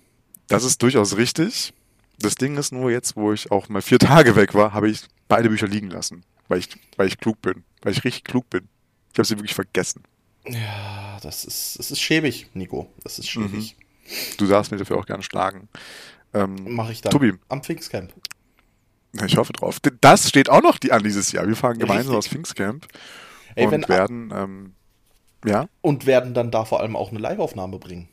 Das ist durchaus richtig. Das Ding ist nur jetzt, wo ich auch mal vier Tage weg war, habe ich beide Bücher liegen lassen, weil ich, weil ich klug bin, weil ich richtig klug bin. Ich habe sie wirklich vergessen. Ja, das ist, das ist schäbig, Nico. Das ist schäbig. Du darfst mich dafür auch gerne schlagen. Ähm, Mache ich dann Tobi. am Pfingstcamp. ich hoffe drauf. Das steht auch noch die an dieses Jahr. Wir fahren gemeinsam aus Pfingstcamp Ey, und werden, ähm, ja, Und werden dann da vor allem auch eine Live-Aufnahme bringen.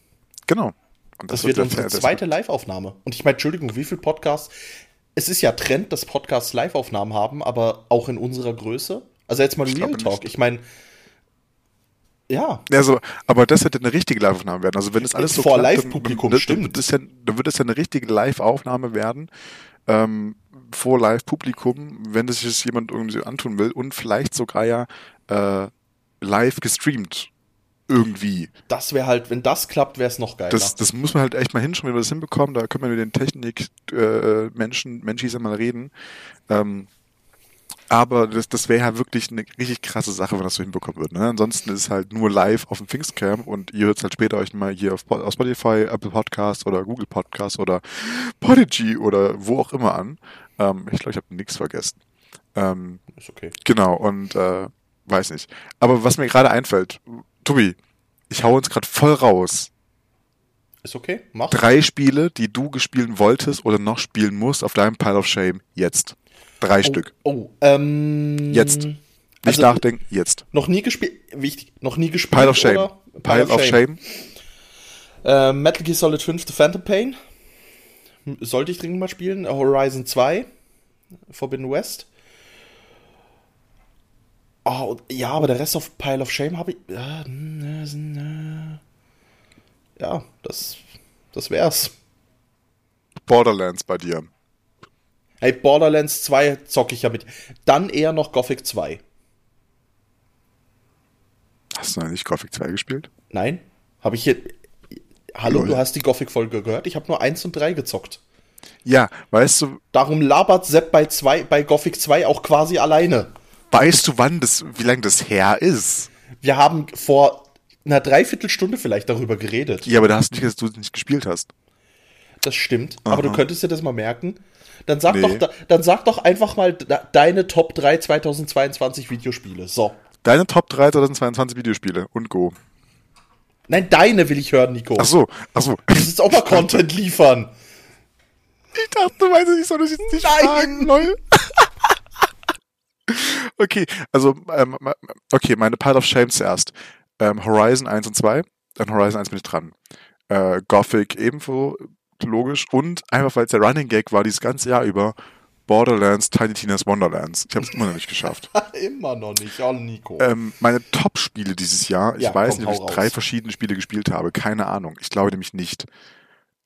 Genau. Und Das, wird sehr- unsere das zweite Live-Aufnahme. Und ich meine, Entschuldigung, wie viele Podcasts? Es ist ja Trend, dass Podcasts Live-Aufnahmen haben, aber auch in unserer Größe. Also jetzt mal Ich Real Talk. nicht. Ich meine, ja, Also, aber das hätte eine richtige Live-Aufnahme werden. Also wenn das alles so Vor Live-Publikum, stimmt. Wird das ja, dann wird das ja eine richtige Live-Aufnahme werden. Ähm, vor Live-Publikum, wenn das sich jemand irgendwie antun will und vielleicht sogar ja äh, live gestreamt irgendwie. das wäre halt, wenn das klappt, wäre es noch geiler. Das, das muss man halt echt mal hinschauen, wie wir das hinbekommen. Da können wir mit den Technik-Menschen, äh, Menschen, Menschis einmal reden. Ähm, aber das, das wäre ja wirklich eine richtig krasse Sache, wenn das so hinbekommen wird. Ne? Ansonsten ist es halt nur live auf dem Pfingstcamp und ihr hört es halt später euch mal hier auf, auf Spotify, Apple Podcast oder Google Podcast oder Podigy oder wo auch immer an. Ähm, ich glaube, ich habe nichts vergessen. Ähm, ist okay. Genau, und äh, weiß nicht. Aber was mir gerade einfällt, Tobi, ich hau uns gerade voll raus. Ist okay, mach. Drei Spiele, die du gespielt wolltest oder noch spielen musst auf deinem Pile of Shame. Jetzt. Drei Stück. Oh, ähm. Jetzt. Nicht Also- nachdenken, jetzt. Noch nie gespielt, wichtig, noch nie gespielt. Pile of Shame. Oder? Pile, of Shame. Äh, Metal Gear Solid 5 The Phantom Pain. M- Sollte ich dringend mal spielen. Horizon 2. Forbidden West. Oh, ja, aber der Rest auf Pile of Shame habe ich. Ja, das, das wär's. Borderlands bei dir. Hey, Borderlands 2 zocke ich ja mit. Dann eher noch Gothic 2. Hast du noch nicht Gothic 2 gespielt? Nein? Habe ich hier. Hallo, Lol. du hast die Gothic-Folge gehört? Ich habe nur 1 und 3 gezockt. Ja, weißt du, Darum labert Sepp bei, zwei, bei Gothic 2 auch quasi alleine. Weißt du, wann das, wie lange das her ist? Wir haben vor einer Dreiviertelstunde vielleicht darüber geredet. Ja, aber da hast du nicht, dass du es nicht gespielt hast. Das stimmt. Aber du Aha. könntest dir das mal merken. Dann sag, Nee. doch, da- dann sag doch einfach mal de- deine Top 3 2022 Videospiele. So. Deine Top 3 2022 Videospiele und Go. Nein, deine will ich hören, Nico. Ach so, ach so. Du musst auch mal Content liefern. Ich dachte, du meinst, ich soll das jetzt nicht Nein. fragen, lol. Okay, also, ähm, okay, meine Pile of Shame zuerst. Ähm, Horizon 1 und 2. An Horizon 1 bin ich dran. Äh, Gothic ebenso, logisch. Und einfach, weil es der Running Gag war, dieses ganze Jahr über, Borderlands, Tiny Tina's Wonderlands. Ich habe es immer noch nicht geschafft. Immer noch nicht. Oh, Nico. Ähm, meine Top-Spiele dieses Jahr, ich Ja, weiß komm, nicht, ob ich drei raus. verschiedene Spiele gespielt habe. Keine Ahnung. Ich glaube nämlich nicht.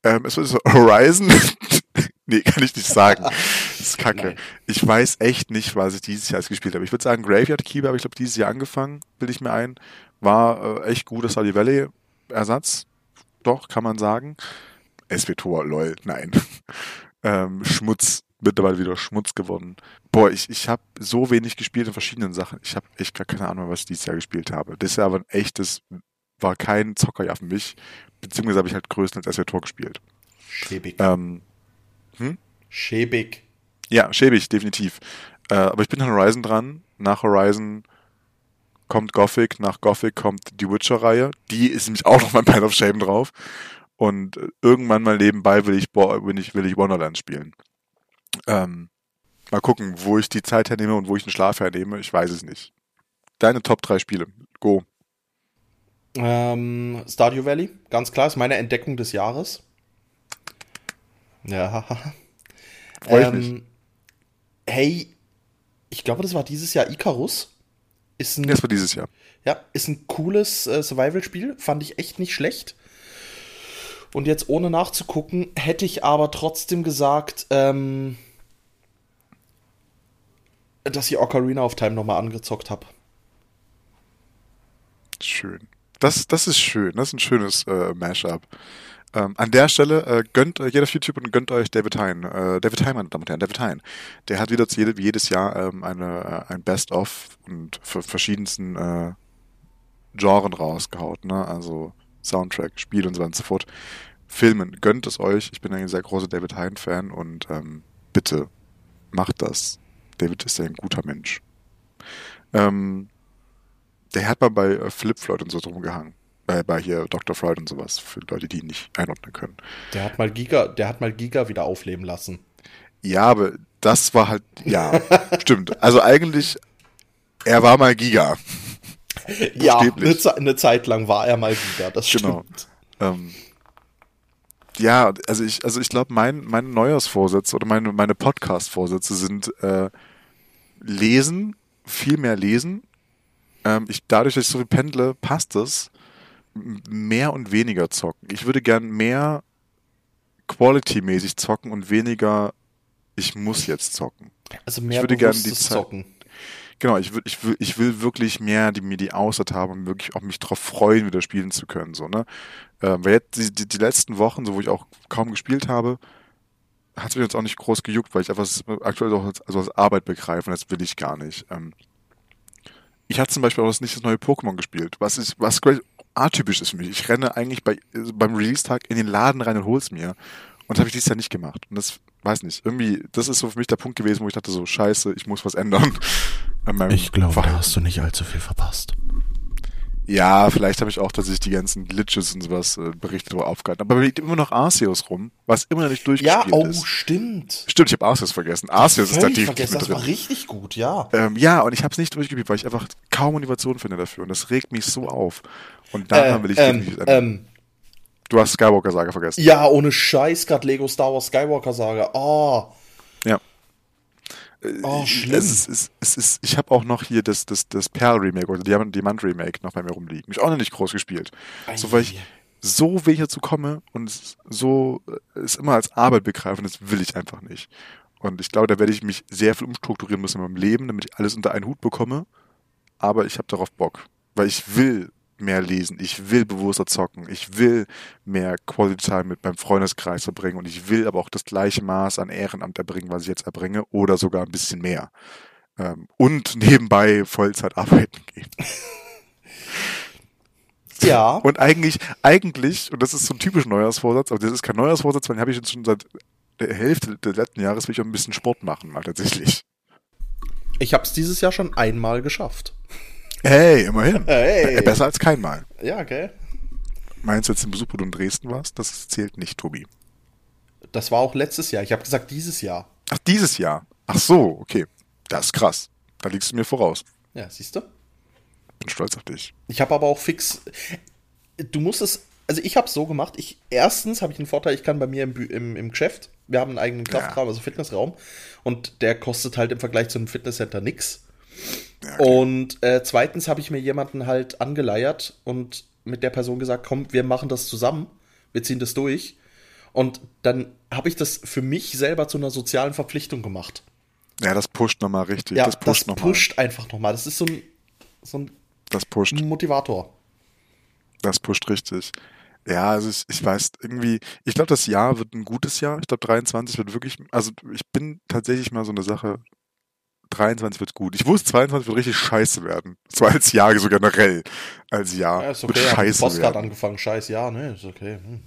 Ähm, es war so Horizon. nee, kann ich nicht sagen. Das ist kacke. Nein. Ich weiß echt nicht, was ich dieses Jahr gespielt habe. Ich würde sagen, Graveyard Keeper habe ich glaube dieses Jahr angefangen, bilde ich mir ein. War äh, echt gut, das war die Valley Ersatz. Doch, kann man sagen. SWTOR, lol, nein. ähm, Schmutz, mittlerweile wieder Schmutz geworden. Boah, ich, ich habe so wenig gespielt in verschiedenen Sachen. Ich habe echt gar keine Ahnung, was ich dieses Jahr gespielt habe. Das Jahr war ein echtes, war kein Zockerjahr für mich. Beziehungsweise habe ich halt größtenteils SWTOR gespielt. Schäbig. Ähm, Schäbig. Ja, schäbig, definitiv. Äh, aber ich bin an Horizon dran. Nach Horizon kommt Gothic, nach Gothic kommt die Witcher-Reihe. Die ist nämlich auch noch mein Pile of Shame drauf. Und äh, irgendwann mal nebenbei will ich, will ich, will ich Wonderland spielen. Ähm, mal gucken, wo ich die Zeit hernehme und wo ich den Schlaf hernehme. Ich weiß es nicht. Deine Top 3 Spiele. Go. Ähm, Stardew Valley, ganz klar, ist meine Entdeckung des Jahres. Ja. Freu ich mich. Hey, ich glaube, das war dieses Jahr Icarus. Ist ein, Das war dieses Jahr. ja, ist ein cooles äh, Survival-Spiel, fand ich echt nicht schlecht. Und jetzt ohne nachzugucken, hätte ich aber trotzdem gesagt, ähm, dass ich Ocarina of Time nochmal angezockt habe. Schön. Das, das ist schön. Das ist ein schönes äh, Mashup. Ähm, an der Stelle äh, gönnt äh, jeder YouTube und gönnt euch David Hein. Äh, David Hein, meine Damen und Herren, David Hein. Der hat wieder jede, jedes Jahr ähm, eine, äh, ein Best-of und für verschiedensten äh, Genren rausgehaut. Ne? Also Soundtrack, Spiel und so weiter und so fort. Filmen, gönnt es euch. Ich bin ein sehr großer David Hein-Fan und ähm, bitte macht das. David ist ja ein guter Mensch. Ähm, der hat mal bei äh, Flip Floyd und so drum gehangen. Äh, bei hier Dr. Freud und sowas, für Leute, die ihn nicht einordnen können. Der hat mal Giga, der hat mal Giga wieder aufleben lassen. Ja, aber das war halt, ja, stimmt. Also eigentlich, er war mal Giga. ja, eine, Ze eine, Zeit lang war er mal Giga, das genau. stimmt. Genau. Ähm, ja, also ich, also ich glaube, mein, mein Neujahrsvorsitz oder meine, meine Podcast-Vorsätze sind äh, lesen, viel mehr lesen. Ähm, ich, dadurch, dass ich so viel pendle, passt es. Mehr und weniger zocken. Ich würde gern mehr Quality-mäßig zocken und weniger ich muss jetzt zocken. Also mehr ich würde gerne die Zeit, zocken. Genau, ich will, ich will, ich will wirklich mehr die, mir die Auszeit haben und wirklich auch mich darauf freuen, wieder spielen zu können, so, ne? Ähm, weil jetzt die, die, die letzten Wochen, so wo ich auch kaum gespielt habe, hat es mich jetzt auch nicht groß gejuckt, weil ich einfach aktuell auch als, also als Arbeit begreife und das will ich gar nicht. Ähm, ich hatte zum Beispiel auch nicht das neue Pokémon gespielt, was ist, was atypisch ist für mich. Ich renne eigentlich bei, beim Release-Tag in den Laden rein und hol's mir. Und das habe ich dieses Jahr nicht gemacht. Und das, weiß nicht, irgendwie, das ist so für mich der Punkt gewesen, wo ich dachte so, scheiße, ich muss was ändern. ich glaube, da hast du nicht allzu viel verpasst. Ja, vielleicht habe ich auch tatsächlich die ganzen Glitches und sowas äh, Berichte aufgehalten. Aber mir liegt immer noch Arceus rum, was immer noch nicht durchgespielt ja, oh, ist. Ja, oh, stimmt. Stimmt, ich habe Arceus vergessen. Arceus ist da tief vergessen, Das war richtig gut, ja. Ähm, ja, und ich habe es nicht durchgespielt, weil ich einfach kaum Motivation finde dafür. Und das regt mich so auf. Und daran äh, will ich ähm, wirklich ähm, Du hast Skywalker Saga vergessen. Ja, ohne Scheiß gerade Lego Star Wars Skywalker Saga. Oh. Ja. Oh, schlimm. Es ist, es, es ist, ich habe auch noch hier das, das, das Perl Remake oder Diamant, Diamant Remake noch bei mir rumliegen. Mich auch noch nicht groß gespielt. Ei. So, weil ich so wenig dazu komme und so es immer als Arbeit begreife und das will ich einfach nicht. Und ich glaube, da werde ich mich sehr viel umstrukturieren müssen in meinem Leben, damit ich alles unter einen Hut bekomme. Aber ich habe darauf Bock. Weil ich will mehr lesen, ich will bewusster zocken, ich will mehr Quality Time mit meinem Freundeskreis verbringen und ich will aber auch das gleiche Maß an Ehrenamt erbringen, was ich jetzt erbringe, oder sogar ein bisschen mehr. Ähm, und nebenbei Vollzeit arbeiten gehen. Ja. Und eigentlich, eigentlich, und das ist so ein typisch Neujahrsvorsatz, aber das ist kein Neujahrsvorsatz, weil den habe ich jetzt schon seit der Hälfte des letzten Jahres, will ich auch ein bisschen Sport machen, mal tatsächlich. Ich habe es dieses Jahr schon einmal geschafft. Hey, immerhin. Hey. Besser als kein Mal. Ja, okay. Meinst du jetzt den Besuch, wo du in Dresden warst? Das zählt nicht, Tobi. Das war auch letztes Jahr. Ich habe gesagt dieses Jahr. Ach, dieses Jahr. Ach so, okay. Das ist krass. Da liegst du mir voraus. Ja, siehst du? Bin stolz auf dich. Ich habe aber auch fix. Du musst es. Also ich habe es so gemacht. Ich erstens habe ich einen Vorteil. Ich kann bei mir im, im, im Geschäft. Wir haben einen eigenen Kraftraum, ja. also Fitnessraum, und der kostet halt im Vergleich zu einem Fitnesscenter nichts. Ja, okay. Und äh, zweitens habe ich mir jemanden halt angeleiert und mit der Person gesagt, komm, wir machen das zusammen, wir ziehen das durch. Und dann habe ich das für mich selber zu einer sozialen Verpflichtung gemacht. Ja, das pusht nochmal richtig. Ja, das pusht, das noch pusht einfach nochmal. Das ist so ein, so ein das pusht. Motivator. Das pusht richtig. Ja, also ich, ich weiß irgendwie, ich glaube, das Jahr wird ein gutes Jahr. Ich glaube, 23 wird wirklich, also ich bin tatsächlich mal so eine Sache, 23 wird gut. Ich wusste, 22 wird richtig scheiße werden. So als Jahr, so generell als Jahr. Ja, ist okay. Wird scheiße Post werden. angefangen, scheiß Jahr, ne, ist okay. Hm.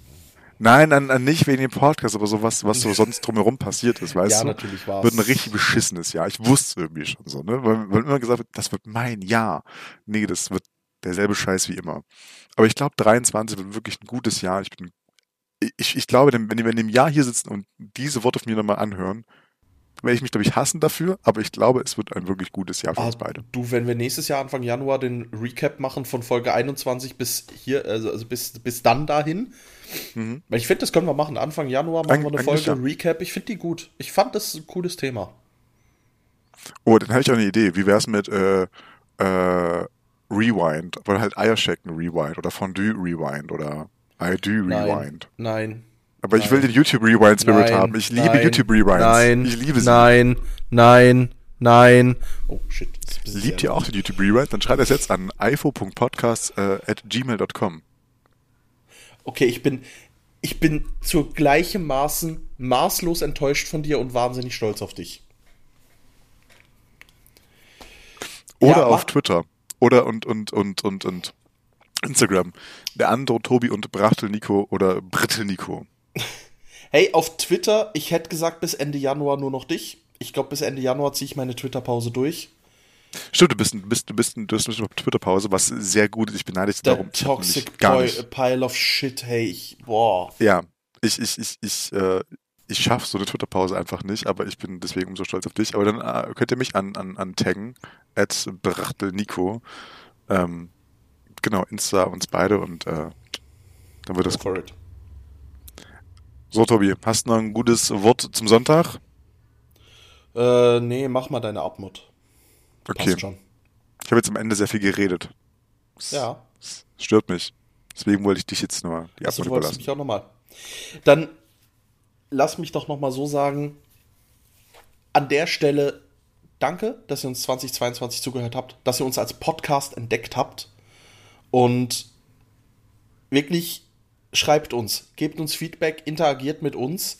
Nein, an, an nicht wegen dem Podcast, aber so was, was so sonst drumherum passiert ist, weißt ja, du? Ja, natürlich war Wird ein richtig beschissenes Jahr. Ich wusste irgendwie schon so, ne? Weil, weil immer gesagt wird, das wird mein Jahr. Nee, das wird derselbe Scheiß wie immer. Aber ich glaube, 23 wird wirklich ein gutes Jahr. Ich bin, ich, ich glaube, wenn, wenn wir in dem Jahr hier sitzen und diese Worte von mir nochmal anhören, werde ich mich, glaube ich, hassen dafür, aber ich glaube, es wird ein wirklich gutes Jahr für ah, uns beide. Du, wenn wir nächstes Jahr Anfang Januar den Recap machen von Folge 21 bis hier, also, also bis, bis dann dahin, mhm. weil ich finde, das können wir machen. Anfang Januar machen wir eine Folge ja. Recap. Ich finde die gut. Ich fand das ein cooles Thema. Oh, dann habe ich auch eine Idee. Wie wäre es mit äh, äh, Rewind? Oder halt Eierschacken Rewind oder Fondue Rewind oder I Do Rewind? Nein. Nein. Aber nein. ich will den YouTube Rewind Spirit nein, haben. Ich liebe nein, YouTube Rewinds. Nein, ich liebe sie. Nein, nein, Nein. Oh, shit. Liebt ihr auch den YouTube Rewrite? Dann schreibt es jetzt an ifo.podcast äh, at gmail.com. Okay, ich bin, ich bin zu gleichem Maßen maßlos enttäuscht von dir und wahnsinnig stolz auf dich. Oder ja, auf Twitter. Oder und, und, und, und, und Instagram. Der andere Tobi und Brachtel Nico oder Brittel Nico. Hey, auf Twitter, ich hätte gesagt bis Ende Januar nur noch dich. Ich glaube, bis Ende Januar ziehe ich meine Twitter-Pause durch. Stimmt, du bist, du bist, du bist, du hast eine Twitter-Pause, was sehr gut ist. Ich beneide dich darum. Toxic gar Boy, a pile of shit, hey, ich, boah. Ja, ich, ich, ich, ich, äh, ich schaffe so eine Twitter-Pause einfach nicht, aber ich bin deswegen umso stolz auf dich. Aber dann äh, könnt ihr mich an, an, an taggen, at Brachtelnico. Ähm, genau, Insta uns beide und äh, dann wird das gut. So, Tobi, hast du noch ein gutes Wort zum Sonntag? Äh, nee, mach mal deine Abmut. Okay. Ich habe jetzt am Ende sehr viel geredet. Das, ja. Das stört mich. Deswegen wollte ich dich jetzt nur die Abmut überlassen. mich auch nochmal. Dann lass mich doch nochmal so sagen, an der Stelle danke, dass ihr uns 2022 zugehört habt, dass ihr uns als Podcast entdeckt habt und wirklich schreibt uns, gebt uns Feedback, interagiert mit uns,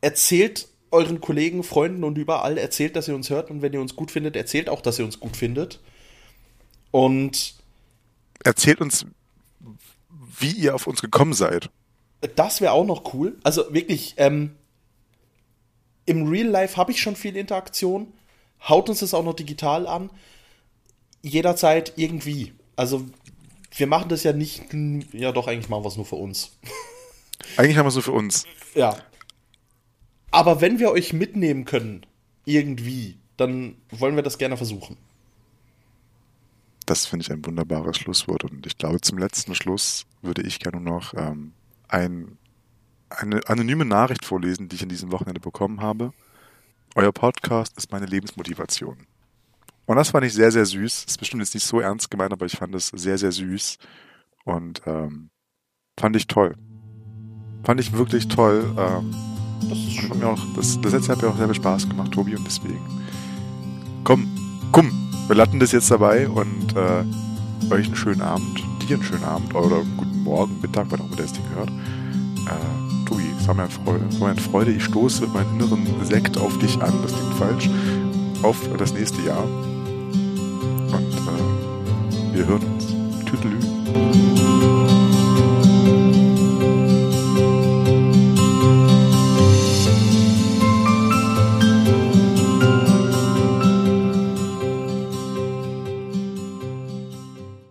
erzählt euren Kollegen, Freunden und überall, erzählt, dass ihr uns hört und wenn ihr uns gut findet, erzählt auch, dass ihr uns gut findet. Und erzählt uns, wie ihr auf uns gekommen seid. Das wäre auch noch cool. Also wirklich, ähm, im Real Life habe ich schon viel Interaktion. Haut uns das auch noch digital an. Jederzeit irgendwie. Also wir machen das ja nicht, ja doch, eigentlich machen wir es nur für uns. Eigentlich haben wir es nur für uns. Ja. Aber wenn wir euch mitnehmen können, irgendwie, dann wollen wir das gerne versuchen. Das finde ich ein wunderbares Schlusswort. Und ich glaube, zum letzten Schluss würde ich gerne noch ähm, ein, eine anonyme Nachricht vorlesen, die ich in diesem Wochenende bekommen habe. Euer Podcast ist meine Lebensmotivation. Und das fand ich sehr, sehr süß. Ist bestimmt jetzt nicht so ernst gemeint, aber ich fand es sehr, sehr süß. Und ähm, fand ich toll. Fand ich wirklich toll. Ähm, das ist. Mir auch, das, das letzte hat mir auch sehr viel Spaß gemacht, Tobi, und deswegen. Komm, komm, wir latten das jetzt dabei und äh, euch einen schönen Abend, dir einen schönen Abend oder guten Morgen, Mittag, wann auch immer das Ding hört. Äh, Tobi, es war mir Freude. Es war mir eine Freude. Ich stoße mit meinem inneren Sekt auf dich an, das klingt falsch, auf das nächste Jahr. Und äh, wir hören uns. Tüdelü.